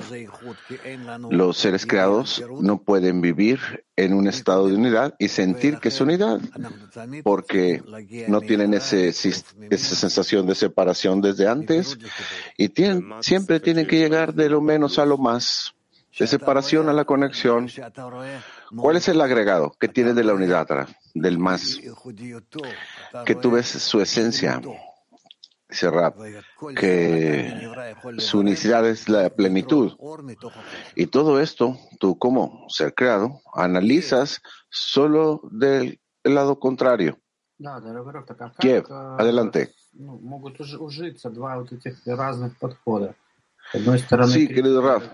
Los seres creados no pueden vivir en un estado de unidad y sentir que es unidad, porque no tienen ese, esa sensación de separación desde antes y tienen, siempre tienen que llegar de lo menos a lo más, de separación a la conexión. ¿Cuál es el agregado que tiene de la unidad, del más? Que tú ves su esencia, dice que su unicidad es la plenitud. Y todo esto, tú como ser creado, analizas solo del lado contrario. Kiev, adelante. Sí, querido Raf.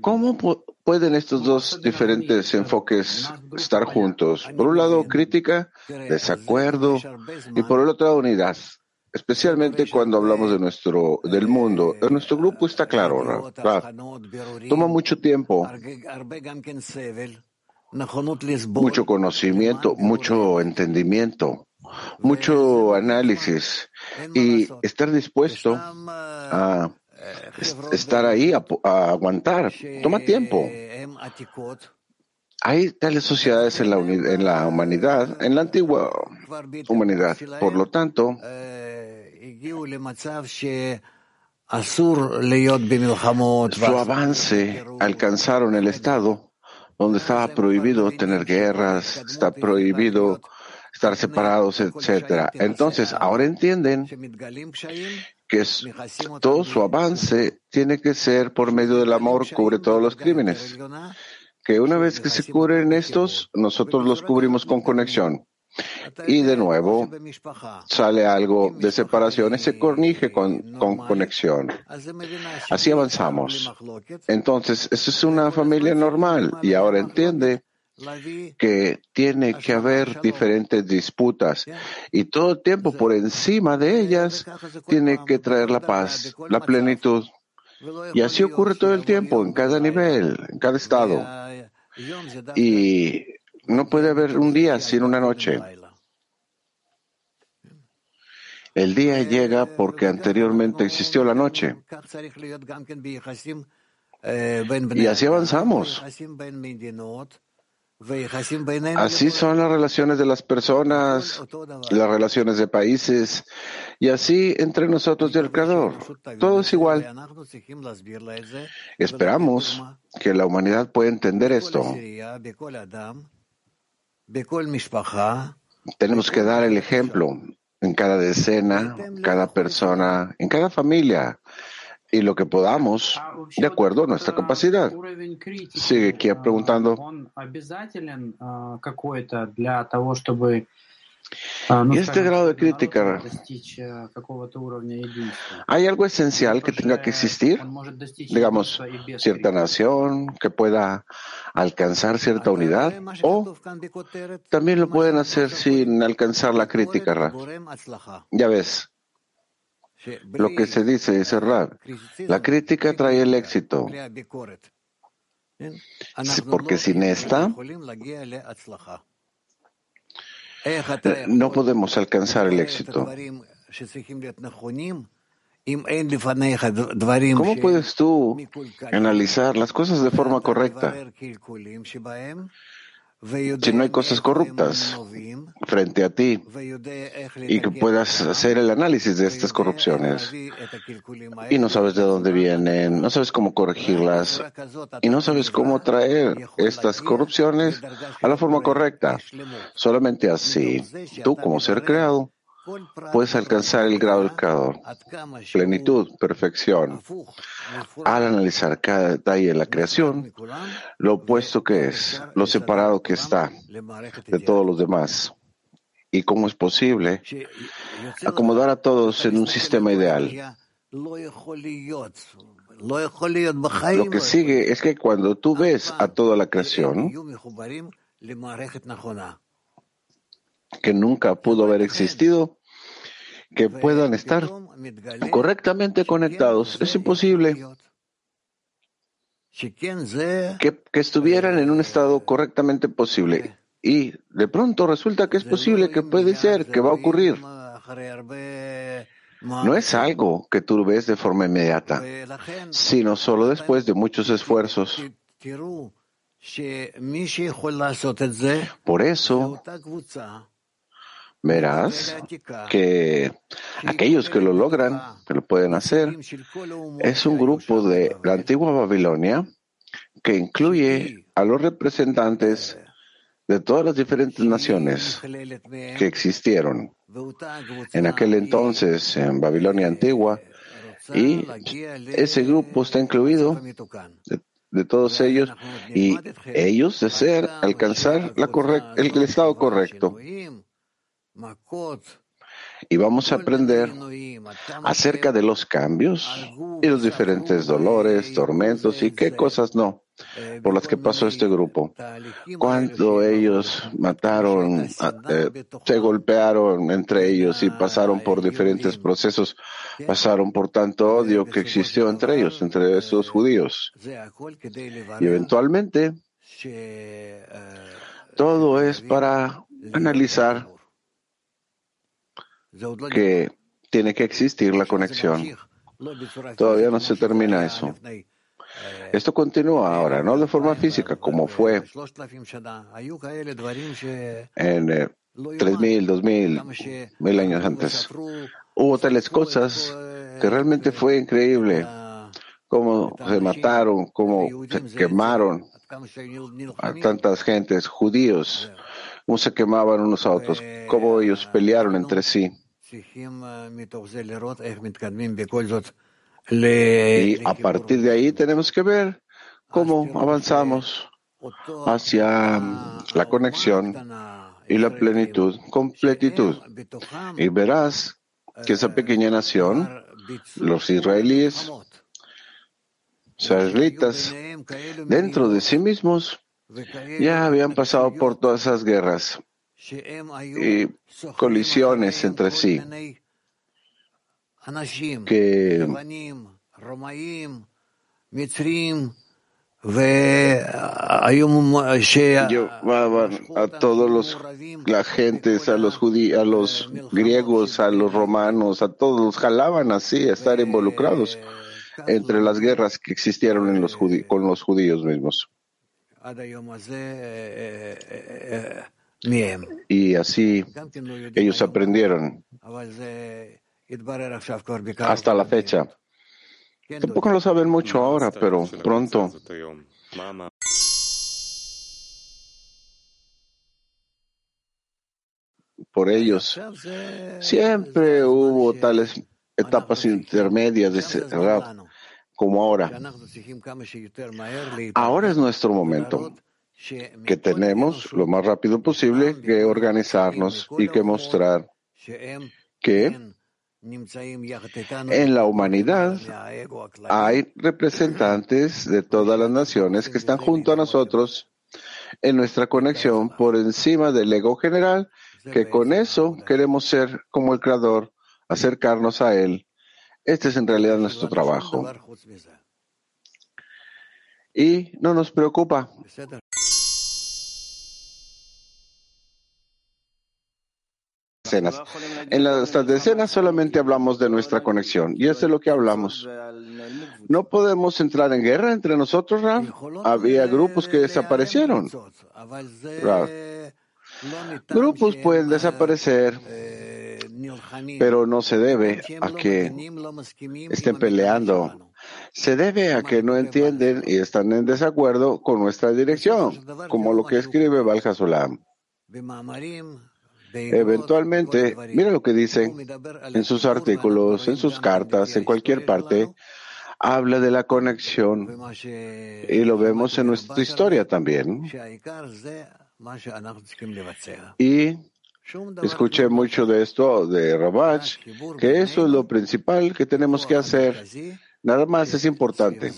¿Cómo pueden estos dos diferentes enfoques estar juntos? Por un lado, crítica, desacuerdo, y por el otro unidad. Especialmente cuando hablamos de nuestro, del mundo. En nuestro grupo está claro, Raf. Toma mucho tiempo, mucho conocimiento, mucho entendimiento, mucho análisis y estar dispuesto a estar ahí a, aguantar. Toma tiempo. Hay tales sociedades en la, en la humanidad, en la antigua humanidad. Por lo tanto, su avance alcanzaron el estado donde estaba prohibido tener guerras, está prohibido estar separados, etcétera. Entonces, ahora entienden que todo su avance tiene que ser por medio del amor, cubre todos los crímenes. Que una vez que se cubren estos, nosotros los cubrimos con conexión. Y de nuevo sale algo de separación y se corrige con, con conexión. Así avanzamos. Entonces, eso es una familia normal y ahora entiende que tiene que haber diferentes disputas y todo el tiempo por encima de ellas tiene que traer la paz, la plenitud. Y así ocurre todo el tiempo, en cada nivel, en cada estado. Y no puede haber un día sin una noche. El día llega porque anteriormente existió la noche. Y así avanzamos. Así son las relaciones de las personas, las relaciones de países, y así entre nosotros y el Creador. Todo es igual. Esperamos que la humanidad pueda entender esto. Tenemos que dar el ejemplo en cada decena, cada persona, en cada familia, y lo que podamos de acuerdo a nuestra capacidad. Sigue aquí preguntando. Y este grado de crítica, ¿hay algo esencial que tenga que existir? Digamos, cierta nación que pueda alcanzar cierta unidad o también lo pueden hacer sin alcanzar la crítica. Ya ves, lo que se dice es errar. La crítica trae el éxito. Porque sin esta no podemos alcanzar el éxito. ¿Cómo puedes tú analizar las cosas de forma correcta si no hay cosas corruptas frente a ti y que puedas hacer el análisis de estas corrupciones y no sabes de dónde vienen, no sabes cómo corregirlas y no sabes cómo traer estas corrupciones a la forma correcta. Solamente así, tú como ser creado, puedes alcanzar el grado del creador, plenitud, perfección. Al analizar cada detalle de la creación, lo opuesto que es, lo separado que está de todos los demás. y cómo es posible acomodar a todos en un sistema ideal. Lo que sigue es que cuando tú ves a toda la creación, que nunca pudo haber existido, que puedan estar correctamente conectados, es imposible. Que, que, estuvieran en un estado correctamente posible. Y de pronto resulta que es posible, que puede ser, que va a ocurrir. No es algo que tú ves de forma inmediata, sino solo después de muchos esfuerzos. Por eso, verás que aquellos que lo logran, que lo pueden hacer, es un grupo de la antigua Babilonia que incluye a los representantes de todas las diferentes naciones que existieron en aquel entonces en Babilonia antigua. Y ese grupo está incluido de, todos ellos y ellos desean alcanzar la el estado correcto y vamos a aprender acerca de los cambios y los diferentes dolores, tormentos y qué cosas no por las que pasó este grupo. Cuando ellos mataron, eh, se golpearon entre ellos y pasaron por diferentes procesos, pasaron por tanto odio que existió entre ellos, entre esos judíos. Y eventualmente, todo es para analizar que tiene que existir la conexión. Todavía no se termina eso. Esto continúa ahora, no de forma física, como fue en eh, 3.000, 2.000, mil años antes. Hubo tales cosas que realmente fue increíble. Cómo se mataron, cómo se quemaron a tantas gentes, judíos, cómo se quemaban unos a otros, cómo ellos pelearon entre sí. Y a partir de ahí tenemos que ver cómo avanzamos hacia la conexión y la plenitud, completitud. Y verás que esa pequeña nación, los israelíes, israelitas, dentro de sí mismos, ya habían pasado por todas esas guerras y colisiones entre sí que llevaban a todos los la gentes, a los judíos, a los griegos, a los romanos, a todos los jalaban así a estar involucrados entre las guerras que existieron en los con los judíos mismos. Y así ellos aprendieron hasta la fecha. Tampoco lo saben mucho ahora, pero pronto. Por ellos, siempre hubo tales etapas intermedias de como ahora. Ahora es nuestro momento que tenemos lo más rápido posible que organizarnos y que mostrar que en la humanidad hay representantes de todas las naciones que están junto a nosotros en nuestra conexión por encima del ego general, que con eso queremos ser como el Creador, acercarnos a Él. Este es en realidad nuestro trabajo. Y no nos preocupa En las decenas solamente hablamos de nuestra conexión y eso es lo que hablamos. No podemos entrar en guerra entre nosotros, Rav. Había grupos que desaparecieron. Grupos pueden desaparecer, pero no se debe a que estén peleando. Se debe a que no entienden y están en desacuerdo con nuestra dirección, como lo que escribe Valjasolam. Eventualmente, mira lo que dicen en sus artículos, en sus cartas, en cualquier parte, habla de la conexión y lo vemos en nuestra historia también. Y Escuché mucho de esto de Rabach, que eso es lo principal que tenemos que hacer. Nada más es importante.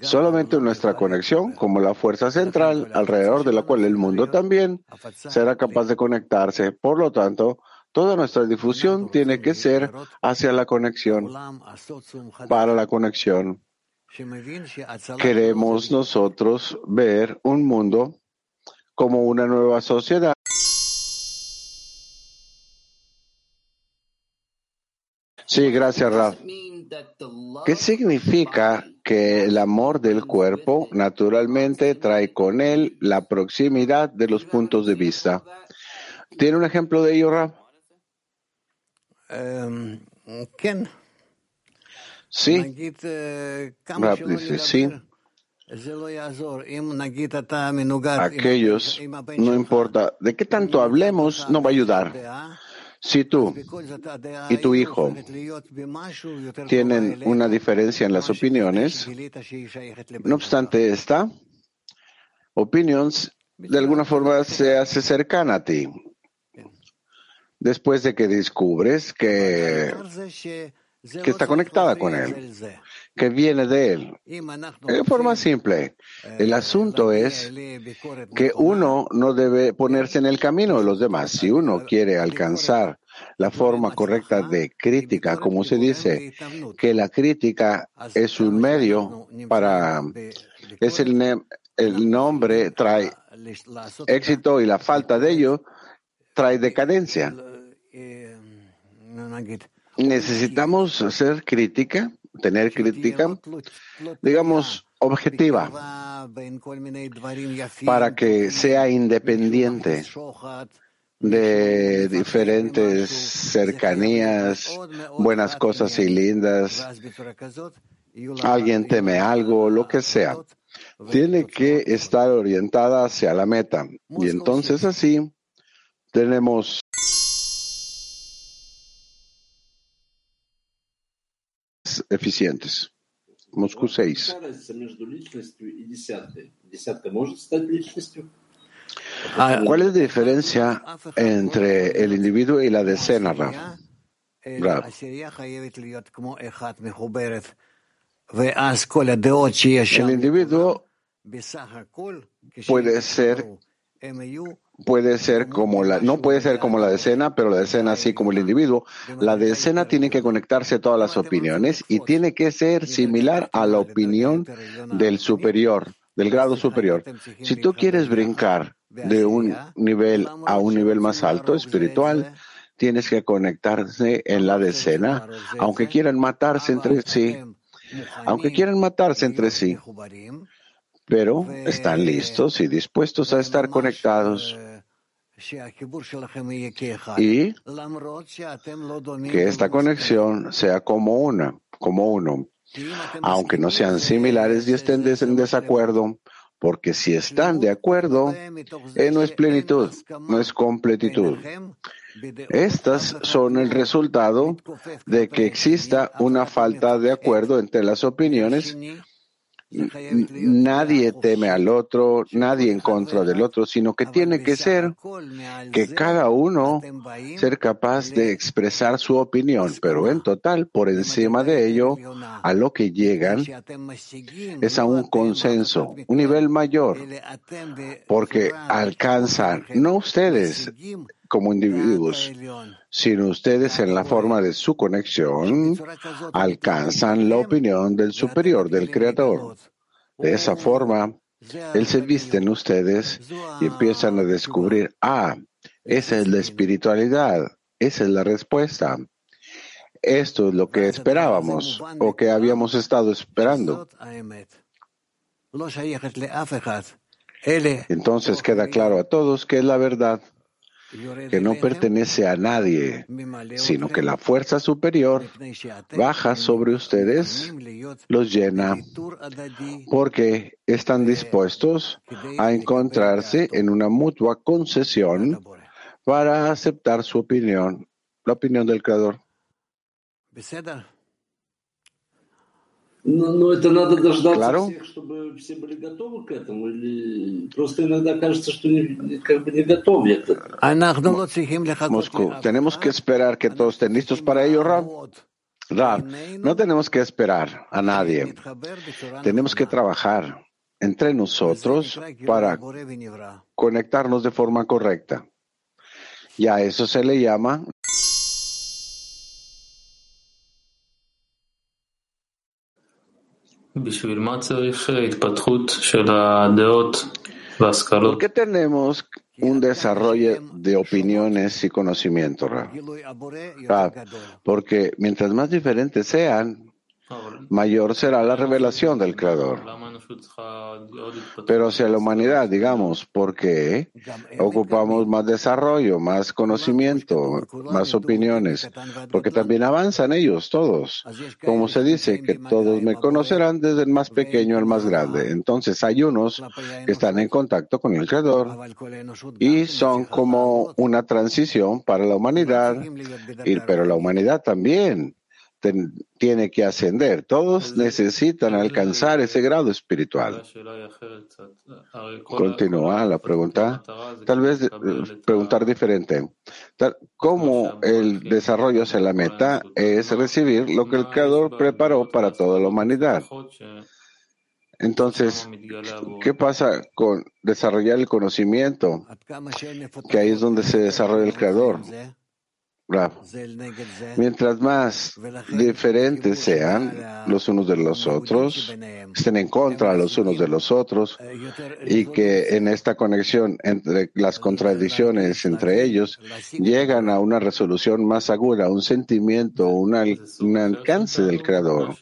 Solamente nuestra conexión, como la fuerza central, alrededor de la cual el mundo también será capaz de conectarse. Por lo tanto, toda nuestra difusión tiene que ser hacia la conexión, para la conexión. Queremos nosotros ver un mundo como una nueva sociedad. Sí, gracias, Raf. ¿Qué significa que el amor del cuerpo naturalmente trae con él la proximidad de los puntos de vista? ¿Tiene un ejemplo de ello, Raf? Em, Sí. Rab dice sí. Aquellos, no importa de qué tanto hablemos, no va a ayudar. Si tú y tu hijo tienen una diferencia en las opiniones, no obstante esta opinión de alguna forma se hace cercana a ti. Después de que descubres que que está conectada con Él, que viene de Él. De forma simple, el asunto es que uno no debe ponerse en el camino de los demás. Si uno quiere alcanzar la forma correcta de crítica, como se dice, que la crítica es un medio para, es el, el nombre trae éxito y la falta de ello trae decadencia. Necesitamos hacer crítica, tener crítica, digamos, objetiva, para que sea independiente de diferentes cercanías, buenas cosas y lindas, alguien teme algo, lo que sea. Tiene que estar orientada hacia la meta. Y entonces así tenemos eficientes. Moscú 6. Ah, ¿Cuál es la diferencia entre el individuo y la decena, Raf? El individuo puede ser puede ser como la, no puede ser como la decena, pero la decena así como el individuo. La decena tiene que conectarse a todas las opiniones y tiene que ser similar a la opinión del superior, del grado superior. Si tú quieres brincar de un nivel a un nivel más alto espiritual, tienes que conectarse en la decena, aunque quieran matarse entre sí, aunque quieran matarse entre sí pero están listos y dispuestos a estar conectados. y que esta conexión sea como una, como uno, aunque no sean similares y estén en desacuerdo, porque si están de acuerdo, eh, no es plenitud, no es completitud. Estas son el resultado de que exista una falta de acuerdo entre las opiniones Nadie teme al otro, nadie en contra del otro, sino que tiene que ser que cada uno ser capaz de expresar su opinión, pero en total, por encima de ello, a lo que llegan es a un consenso, un nivel mayor, porque alcanzan, no ustedes como individuos, sino ustedes en la forma de su conexión alcanzan la opinión del superior, del creador. De esa forma, Él se viste en ustedes y empiezan a descubrir, ah, esa es la espiritualidad, esa es la respuesta. Esto es lo que esperábamos o que habíamos estado esperando. Entonces queda claro a todos que es la verdad que no pertenece a nadie, sino que la fuerza superior baja sobre ustedes, los llena, porque están dispuestos a encontrarse en una mutua concesión para aceptar su opinión, la opinión del Creador. No, no это надо дождаться claro. всех, чтобы все были готовы к этому, или просто иногда tenemos todos para ello, Rab. No tenemos que esperar a nadie. Tenemos que trabajar entre nosotros para conectarnos de forma correcta. Y a eso se le llama ¿Por qué tenemos un desarrollo de opiniones y conocimiento, Rab? Ah, porque mientras más diferentes sean, mayor será la revelación del Creador pero hacia la humanidad, digamos, porque ocupamos más desarrollo, más conocimiento, más opiniones, porque también avanzan ellos todos. Como se dice, que todos me conocerán desde el más pequeño al más grande. Entonces hay unos que están en contacto con el Creador y son como una transición para la humanidad, pero la humanidad también tiene que ascender. Todos necesitan alcanzar ese grado espiritual. Continúa la pregunta. Tal vez eh, preguntar diferente. ¿Cómo el desarrollo se la meta es recibir lo que el Creador preparó para toda la humanidad? Entonces, ¿qué pasa con desarrollar el conocimiento? Que ahí es donde se desarrolla el creador. Mientras más diferentes sean los unos de los otros, estén en contra los unos de los otros y que en esta conexión entre las contradicciones entre ellos llegan a una resolución más aguda, un sentimiento, un, alcance del creador.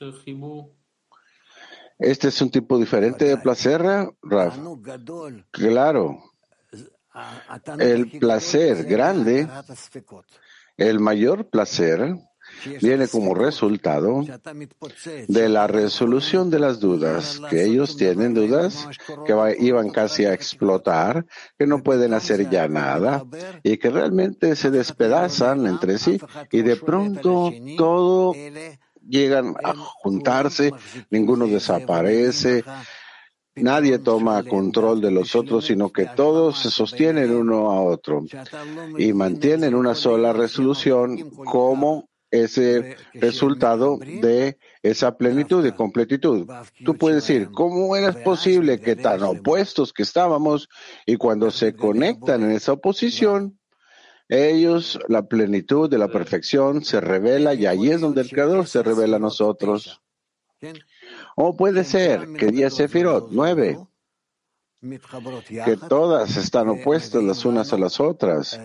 Este es un tipo diferente de placer, ¿eh, Rab. Claro. El placer grande el mayor placer viene como resultado de la resolución de las dudas, que ellos tienen dudas que iban casi a explotar, que no pueden hacer ya nada y que realmente se despedazan entre sí y de pronto todo llegan a juntarse, ninguno desaparece, nadie toma control de los otros, sino que todos se sostienen uno a otro y mantienen una sola resolución como ese resultado de esa plenitud y completitud. Tú puedes decir, ¿cómo era posible que tan opuestos que estábamos y cuando se conectan en esa oposición, ellos, la plenitud de la perfección se revela y ahí es donde el Creador se revela a nosotros? O puede ser que 10 Sefirot, 9, que todas están opuestas las unas a las otras,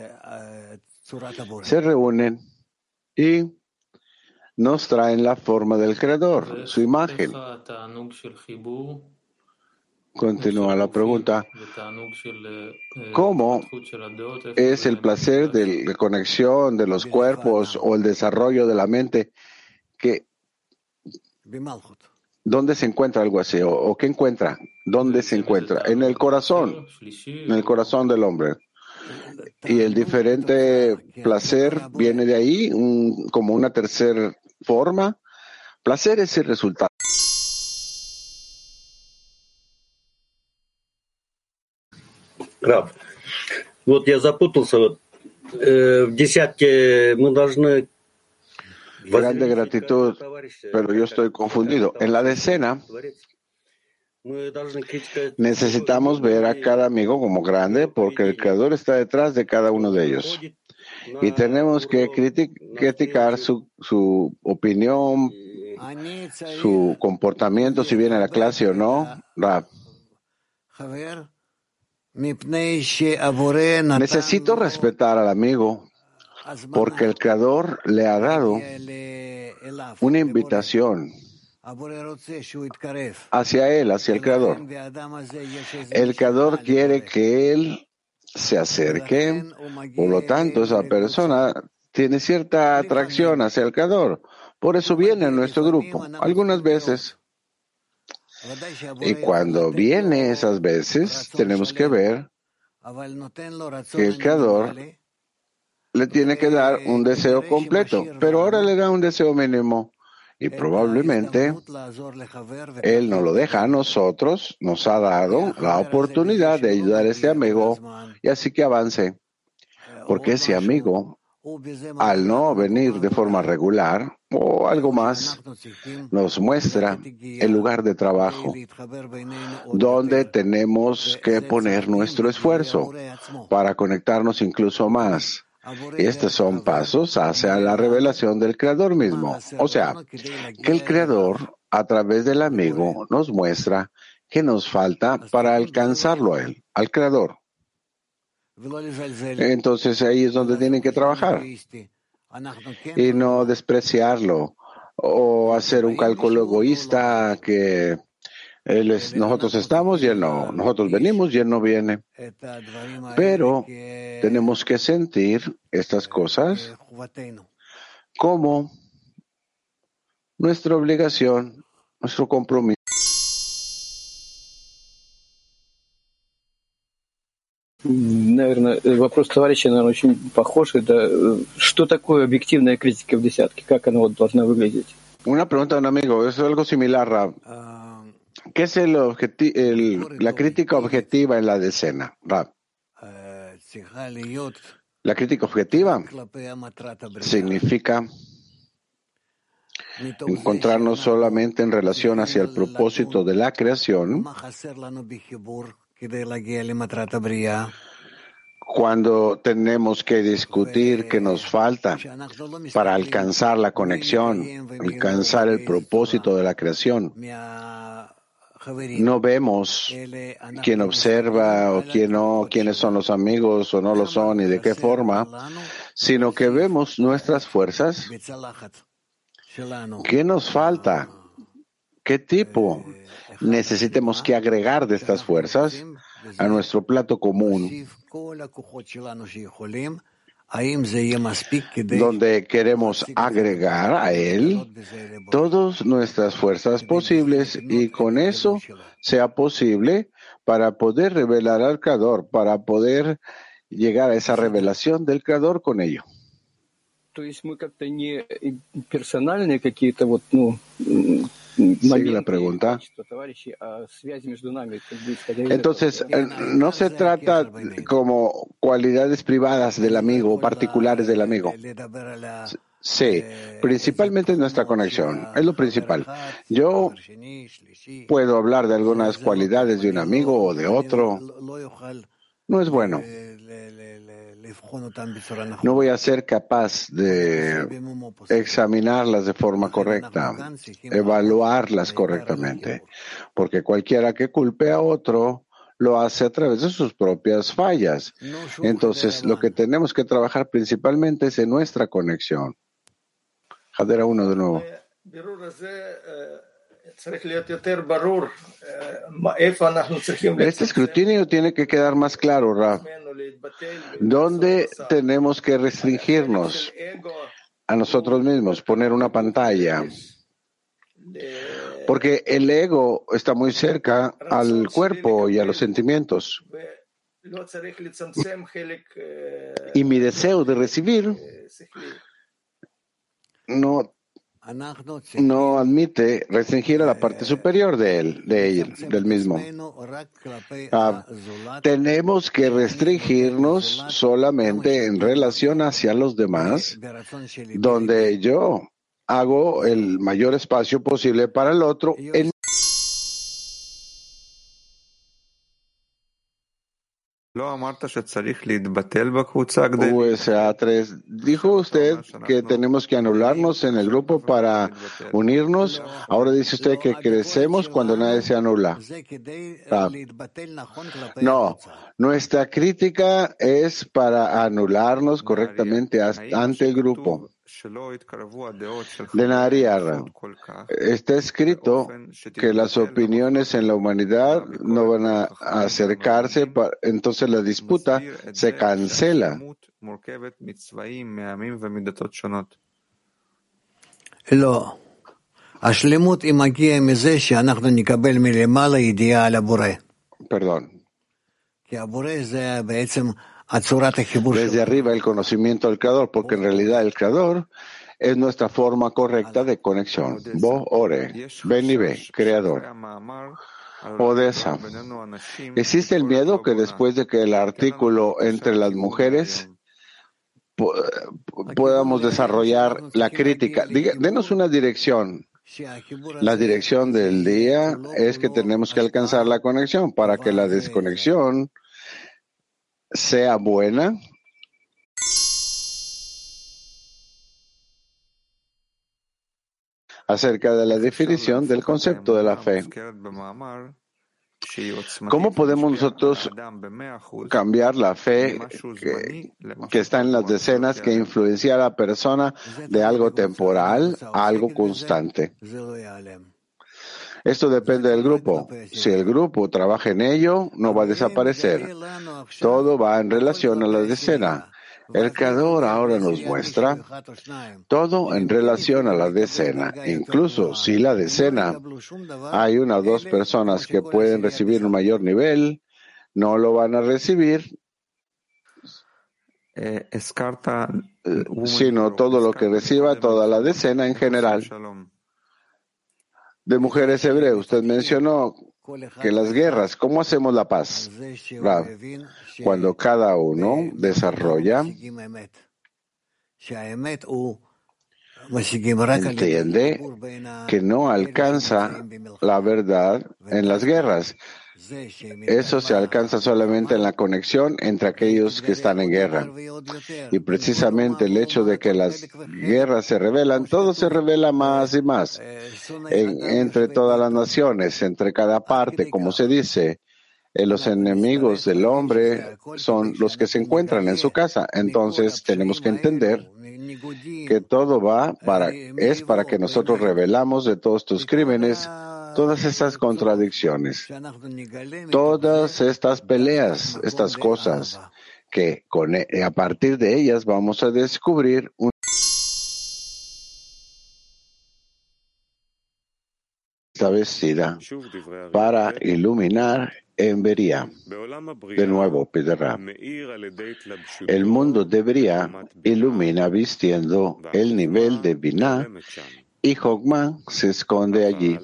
se reúnen y nos traen la forma del Creador, su imagen. Continúa la pregunta. ¿Cómo es el placer de la conexión de los cuerpos o el desarrollo de la mente que ¿Dónde se encuentra algo así? ¿O, qué encuentra? ¿Dónde se encuentra? En el corazón, en el corazón del hombre. Y el diferente placer viene de ahí un, como una tercera forma. Placer es el resultado. Вот я запутался. Вот, э, grande gratitud, pero yo estoy confundido. En la decena necesitamos ver a cada amigo como grande porque el Creador está detrás de cada uno de ellos. Y tenemos que criticar su, opinión, su comportamiento, si viene a la clase o no. Necesito respetar al amigo porque el Creador le ha dado una invitación hacia Él, hacia el Creador. El Creador quiere que Él se acerque, por lo tanto esa persona tiene cierta atracción hacia el Creador, por eso viene en nuestro grupo, algunas veces. Y cuando viene esas veces, tenemos que ver que el Creador le tiene que dar un deseo completo, pero ahora le da un deseo mínimo. Y probablemente Él nos lo deja a nosotros, nos ha dado la oportunidad de ayudar a este amigo y así que avance. Porque ese amigo, al no venir de forma regular o algo más, nos muestra el lugar de trabajo donde tenemos que poner nuestro esfuerzo para conectarnos incluso más. Estos son pasos hacia la revelación del Creador mismo. O sea, que el Creador, a través del amigo, nos muestra qué nos falta para alcanzarlo a Él, al Creador. Entonces ahí es donde tienen que trabajar y no despreciarlo o hacer un cálculo egoísta que él es, nosotros estamos y él no, nosotros venimos y él no viene. Pero tenemos que sentir estas cosas como nuestra obligación, nuestro compromiso. Наверное, вопрос товарища, наверное, очень похож. Это что такое объективная критика в десятке? Как она вот должна выглядеть? Una pregunta de un amigo, es algo similar, Rab. ¿Qué es el el, la crítica objetiva en la decena, Rab? La crítica objetiva significa encontrarnos solamente en relación hacia el propósito de la creación. Cuando tenemos que discutir qué nos falta para alcanzar la conexión, alcanzar el propósito de la creación. No vemos quién observa o quién no, quiénes son los amigos o no lo son y de qué forma, sino que vemos nuestras fuerzas. ¿Qué nos falta? ¿Qué tipo necesitemos que agregar de estas fuerzas a nuestro plato común? Donde queremos agregar a Él todas nuestras fuerzas posibles y con eso sea posible para poder revelar al Creador, para poder llegar a esa revelación del Creador con ello. Sigue la pregunta. Entonces, eh, no se trata como cualidades privadas del amigo, particulares del amigo. Sí, principalmente nuestra conexión, es lo principal. Yo puedo hablar de algunas cualidades de un amigo o de otro. No es bueno. No voy a ser capaz de examinarlas de forma correcta, evaluarlas correctamente, porque cualquiera que culpe a otro lo hace a través de sus propias fallas. Entonces, lo que tenemos que trabajar principalmente es en nuestra conexión. Jadera uno de nuevo. Este escrutinio tiene que quedar más claro, Raf. ¿Dónde tenemos que restringirnos a nosotros mismos, poner una pantalla? Porque el ego está muy cerca al cuerpo y a los sentimientos. Y mi deseo de recibir no no admite restringir a la parte superior de él, de él, del mismo. Ah, tenemos que restringirnos solamente en relación hacia los demás, donde yo hago el mayor espacio posible para el otro en USA3, dijo usted que tenemos que anularnos en el grupo para unirnos. Ahora dice usted que crecemos cuando nadie se anula. Ah. No, nuestra crítica es para anularnos correctamente ante el grupo. De Nariara, está escrito que las opiniones en la humanidad no van a acercarse, entonces la disputa se cancela. Perdón. Desde arriba el conocimiento del Creador, porque en realidad el Creador es nuestra forma correcta de conexión. Bo Ore, Ben ve, Creador. Odessa. ¿Existe el miedo que después de que el artículo entre las mujeres podamos desarrollar la crítica? denos una dirección. La dirección del día es que tenemos que alcanzar la conexión para que la desconexión sea buena. acerca de la definición del concepto de la fe. ¿Cómo podemos nosotros cambiar la fe que, está en las decenas que influencia a la persona de algo temporal a algo constante? Esto depende del grupo. Si el grupo trabaja en ello, no va a desaparecer. Todo va en relación a la decena. El creador ahora nos muestra todo en relación a la decena. Incluso si la decena hay una o dos personas que pueden recibir un mayor nivel, no lo van a recibir, eh, sino todo lo que reciba toda la decena en general. De mujeres hebreas, usted mencionó que las guerras, ¿cómo hacemos la paz? Cuando cada uno desarrolla, entiende que no alcanza la verdad en las guerras, eso se alcanza solamente en la conexión entre aquellos que están en guerra. Y precisamente el hecho de que las guerras se revelan, todo se revela más y más entre todas las naciones, entre cada parte, como se dice. Eh, los enemigos del hombre son los que se encuentran en su casa. Entonces tenemos que entender que todo va para, es para que nosotros revelamos de todos tus crímenes todas estas contradicciones, todas estas peleas, estas cosas que con, e, a partir de ellas vamos a descubrir un esta vestida para iluminar en Bería. De nuevo, Pedra. El mundo debería ilumina vistiendo el nivel de Binah y Jogma se esconde allí.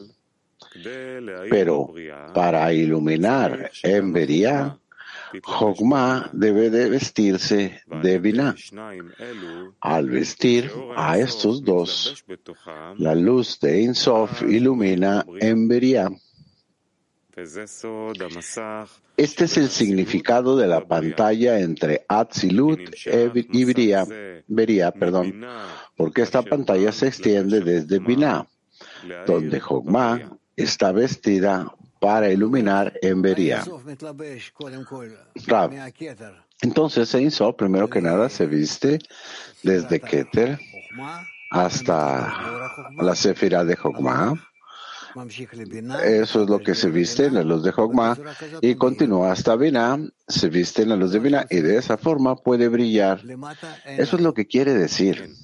Pero para iluminar en Beria, Jogma debe de vestirse de Binah. Al vestir a estos dos, la luz de Insof ilumina en Beria. Este es el significado de la pantalla entre Atzilut y Beria, perdón, porque esta pantalla se extiende desde Binah, donde Jogma está vestida para iluminar en Beria. Entonces, Ein primero que nada, se viste desde Keter hasta la Sefira de Jogma. Eso es lo que se viste en la luz de Jogma y continúa hasta Binah, se viste en la luz de Binah y de esa forma puede brillar. Eso es lo que quiere decir.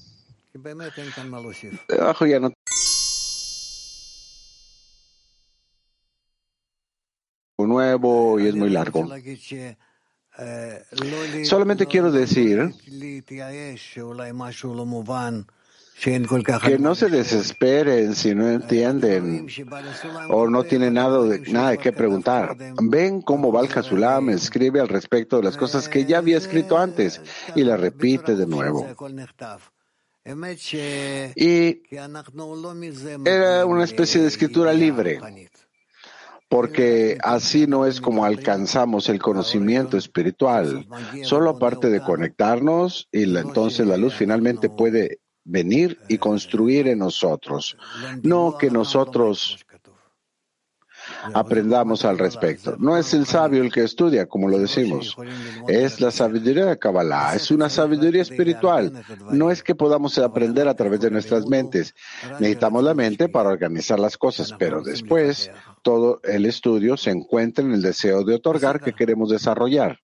Abajo ya no nuevo y es muy largo. Solamente quiero decir que no se desesperen si no entienden o no tienen nada de, nada de qué preguntar. Ven cómo Val Sulam escribe al respecto de las cosas que ya había escrito antes y la repite de nuevo. Y era una especie de escritura libre porque así no es como alcanzamos el conocimiento espiritual. Solo aparte de conectarnos y entonces la luz finalmente puede venir y construir en nosotros. No que nosotros aprendamos al respecto. No es el sabio el que estudia, como lo decimos. Es la sabiduría de Kabbalah, es una sabiduría espiritual. No es que podamos aprender a través de nuestras mentes. Necesitamos la mente para organizar las cosas, pero después todo el estudio se encuentra en el deseo de otorgar que queremos desarrollar.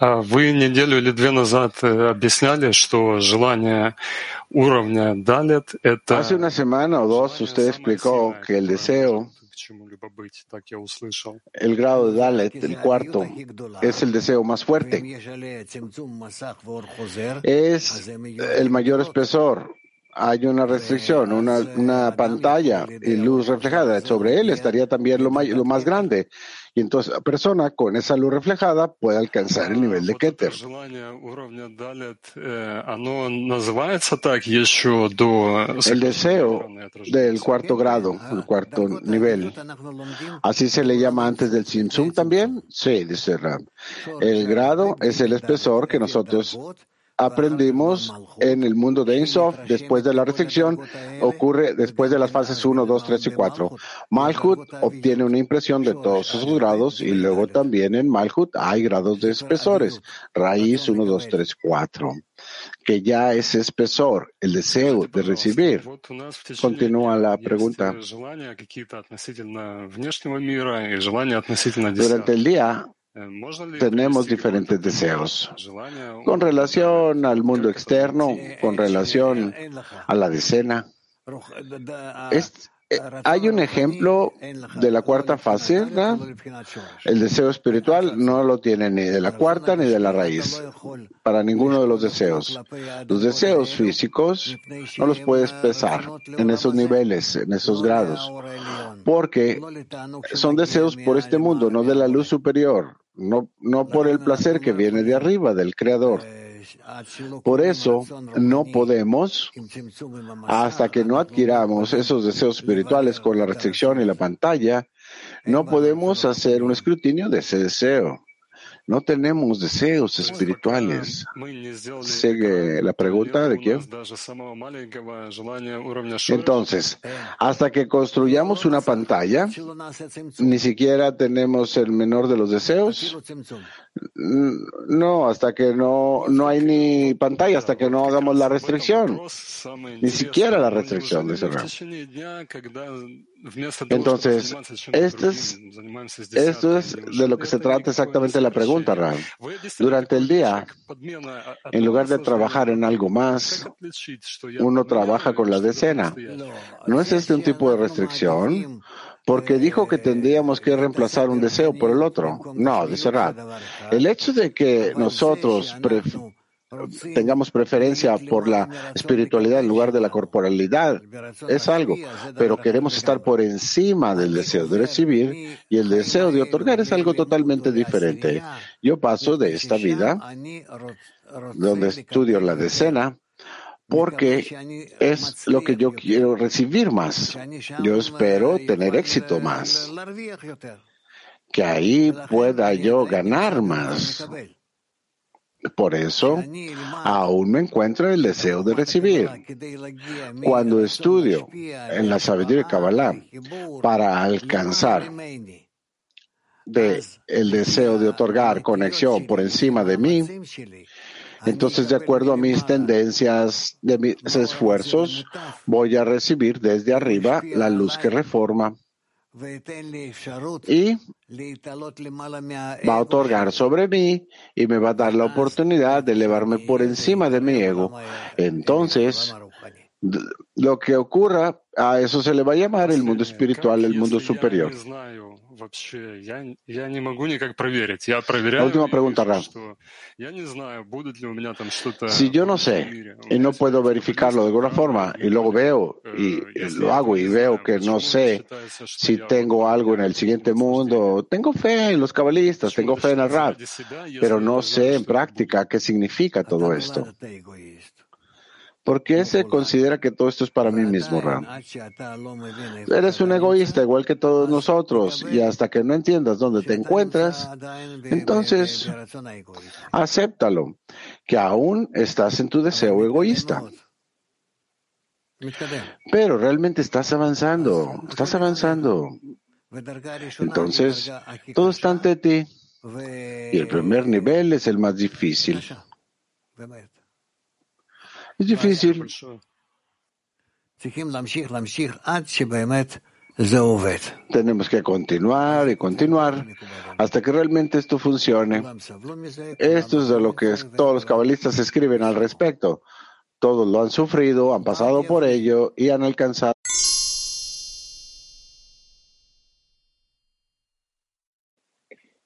Вы неделю или две назад объясняли, что желание уровня Далет — это... Hace una semana o dos usted explicó que el deseo El grado de Dalet, el cuarto, es el deseo más fuerte. Es el mayor espesor. hay una restricción, una, pantalla y luz reflejada sobre él estaría también lo, más grande. Y entonces la persona con esa luz reflejada puede alcanzar el nivel de Keter. El deseo del cuarto grado, el cuarto nivel. Así se le llama antes del Simsum también. Sí, dice Ram. El grado es el espesor que nosotros aprendimos en el mundo de Insof, después de la restricción, ocurre después de las fases 1, 2, 3 y 4. Malhut obtiene una impresión de todos sus grados y luego también en Malhut hay grados de espesores, raíz 1, 2, 3, 4, que ya es espesor, el deseo de recibir. Continúa la pregunta. Durante el día tenemos diferentes deseos con relación al mundo externo, con relación a la decena. Eh, hay un ejemplo de la cuarta fase, ¿no? El deseo espiritual no lo tiene ni de la cuarta ni de la raíz, para ninguno de los deseos. Los deseos físicos no los puedes pesar en esos niveles, en esos grados, porque son deseos por este mundo, no de la luz superior, no, no por el placer que viene de arriba, del Creador. Por eso no podemos, hasta que no adquiramos esos deseos espirituales con la restricción y la pantalla, no podemos hacer un escrutinio de ese deseo. No tenemos deseos espirituales. Sigue la pregunta de quién. Entonces, hasta que construyamos una pantalla, ni siquiera tenemos el menor de los deseos. No, hasta que no, no hay ni pantalla, hasta que no hagamos la restricción. Ni siquiera la restricción, dice entonces, esto es, esto es de lo que se trata exactamente la pregunta, Ram. Durante el día, en lugar de trabajar en algo más, uno trabaja con la decena. ¿No es este un tipo de restricción? Porque dijo que tendríamos que reemplazar un deseo por el otro. No, dice Rab. El hecho de que nosotros pref- tengamos preferencia por la espiritualidad en lugar de la corporalidad es algo, pero queremos estar por encima del deseo de recibir y el deseo de otorgar es algo totalmente diferente. Yo paso de esta vida donde estudio la decena porque es lo que yo quiero recibir más. Yo espero tener éxito más, que ahí pueda yo ganar más. Por eso, aún me encuentro en el deseo de recibir. Cuando estudio en la sabiduría de Kabbalah para alcanzar el deseo de otorgar conexión por encima de mí, entonces de acuerdo a mis tendencias, de mis esfuerzos, voy a recibir desde arriba la luz que reforma y va a otorgar sobre mí y me va a dar la oportunidad de elevarme por encima de mi ego. Entonces, lo que ocurra, a eso se le va a llamar el mundo espiritual, el mundo superior Я не знаю вообще, я, я не могу никак проверить. Я La проверяю, última и pregunta, вижу, Ram. что я не знаю, будет ли у меня там что-то Si yo no в этом sé мире. y no puedo verificarlo de alguna forma y luego veo y lo hago y veo que no sé si tengo algo en el siguiente mundo, tengo fe en los cabalistas, tengo fe en el rap, pero no sé en práctica qué significa todo esto. ¿Por qué se considera que todo esto es para mí mismo, Ram? Eres un egoísta igual que todos nosotros y hasta que no entiendas dónde te encuentras, entonces acéptalo, que aún estás en tu deseo egoísta. Pero realmente estás avanzando, estás avanzando. Entonces, todo está ante ti. Y el primer nivel es el más difícil. Es difícil. Tenemos que continuar y continuar hasta que realmente esto funcione. Esto es de lo que todos los cabalistas escriben al respecto. Todos lo han sufrido, han pasado por ello y han alcanzado.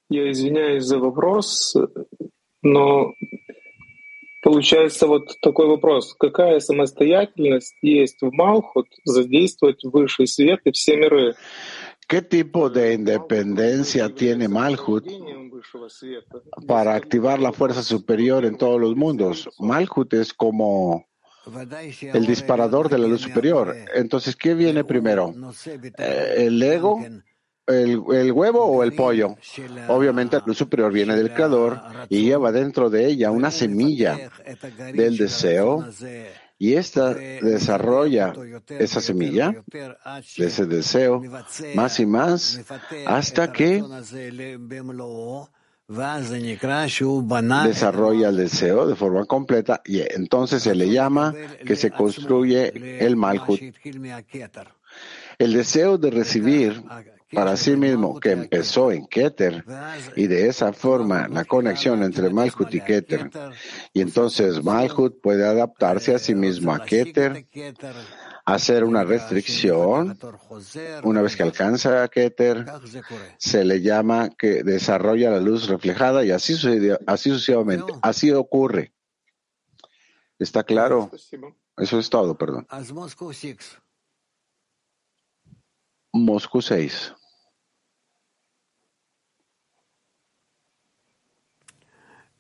Я извиняюсь за вопрос, но получается вот такой вопрос. Какая самостоятельность есть в Малхут задействовать высший свет и все миры? ¿Qué tipo de independencia tiene Malhut para activar la fuerza superior en todos los mundos? Malhut es como el disparador de la luz superior. Entonces, ¿qué viene primero? Eh, ¿El ego? el, el, huevo o el pollo. Obviamente la luz superior viene del creador y lleva dentro de ella una semilla del deseo y esta desarrolla esa semilla de ese deseo más y más hasta que desarrolla el deseo de forma completa y entonces se le llama que se construye el Malhut. El deseo de recibir para sí mismo que empezó en Keter y de esa forma la conexión entre Malhut y Keter. Y entonces Malhut puede adaptarse a sí mismo a Keter, hacer una restricción. Una vez que alcanza a Keter, se le llama que desarrolla la luz reflejada y así, así sucesivamente. Así ocurre. ¿Está claro? Eso es todo, perdón. Moscú 6.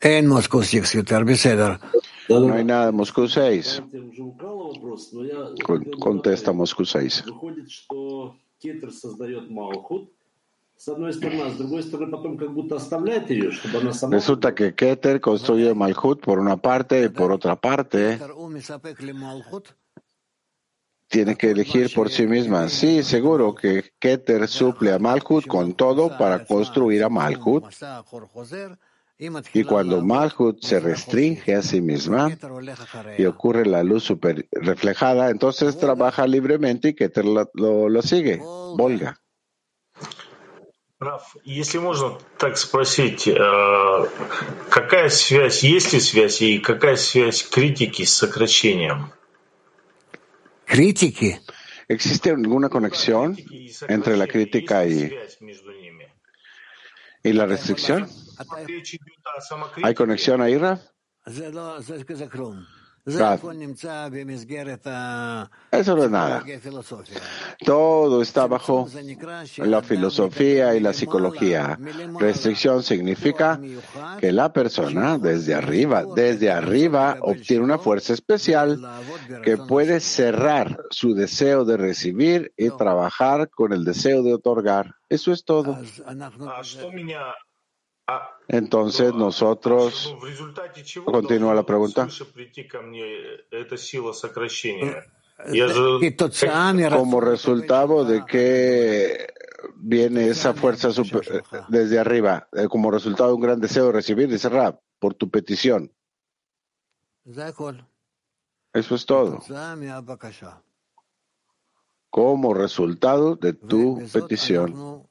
en Moscú 6 Yotar Beseder. No hay nada en Moscú 6. Contesta Moscú 6. Resulta que Keter construye Malhut por una parte y por otra parte tiene que elegir por sí misma. Sí, seguro que Keter suple a Malhut con todo para construir a Malhut. Y cuando Malhut se restringe a sí misma y ocurre la luz super reflejada, entonces trabaja libremente y Keter lo, lo, lo sigue. Volga. Раф, если можно так спросить, какая связь, есть ли связь и какая связь критики с сокращением? ¿Критики? ¿Existe alguna conexión entre la crítica y, y la restricción? ¿Hay conexión ahí, Raf? Raf. Eso no es nada. Todo está bajo la filosofía y la psicología. Restricción significa que la persona desde arriba, desde arriba obtiene una fuerza especial que puede cerrar su deseo de recibir y trabajar con el deseo de otorgar. Eso es todo. Entonces nosotros, continúa la pregunta. Como resultado de que viene esa fuerza super, desde arriba, como resultado de un gran deseo de recibir, dice Rab, por tu petición. Eso es todo. Como resultado de tu petición.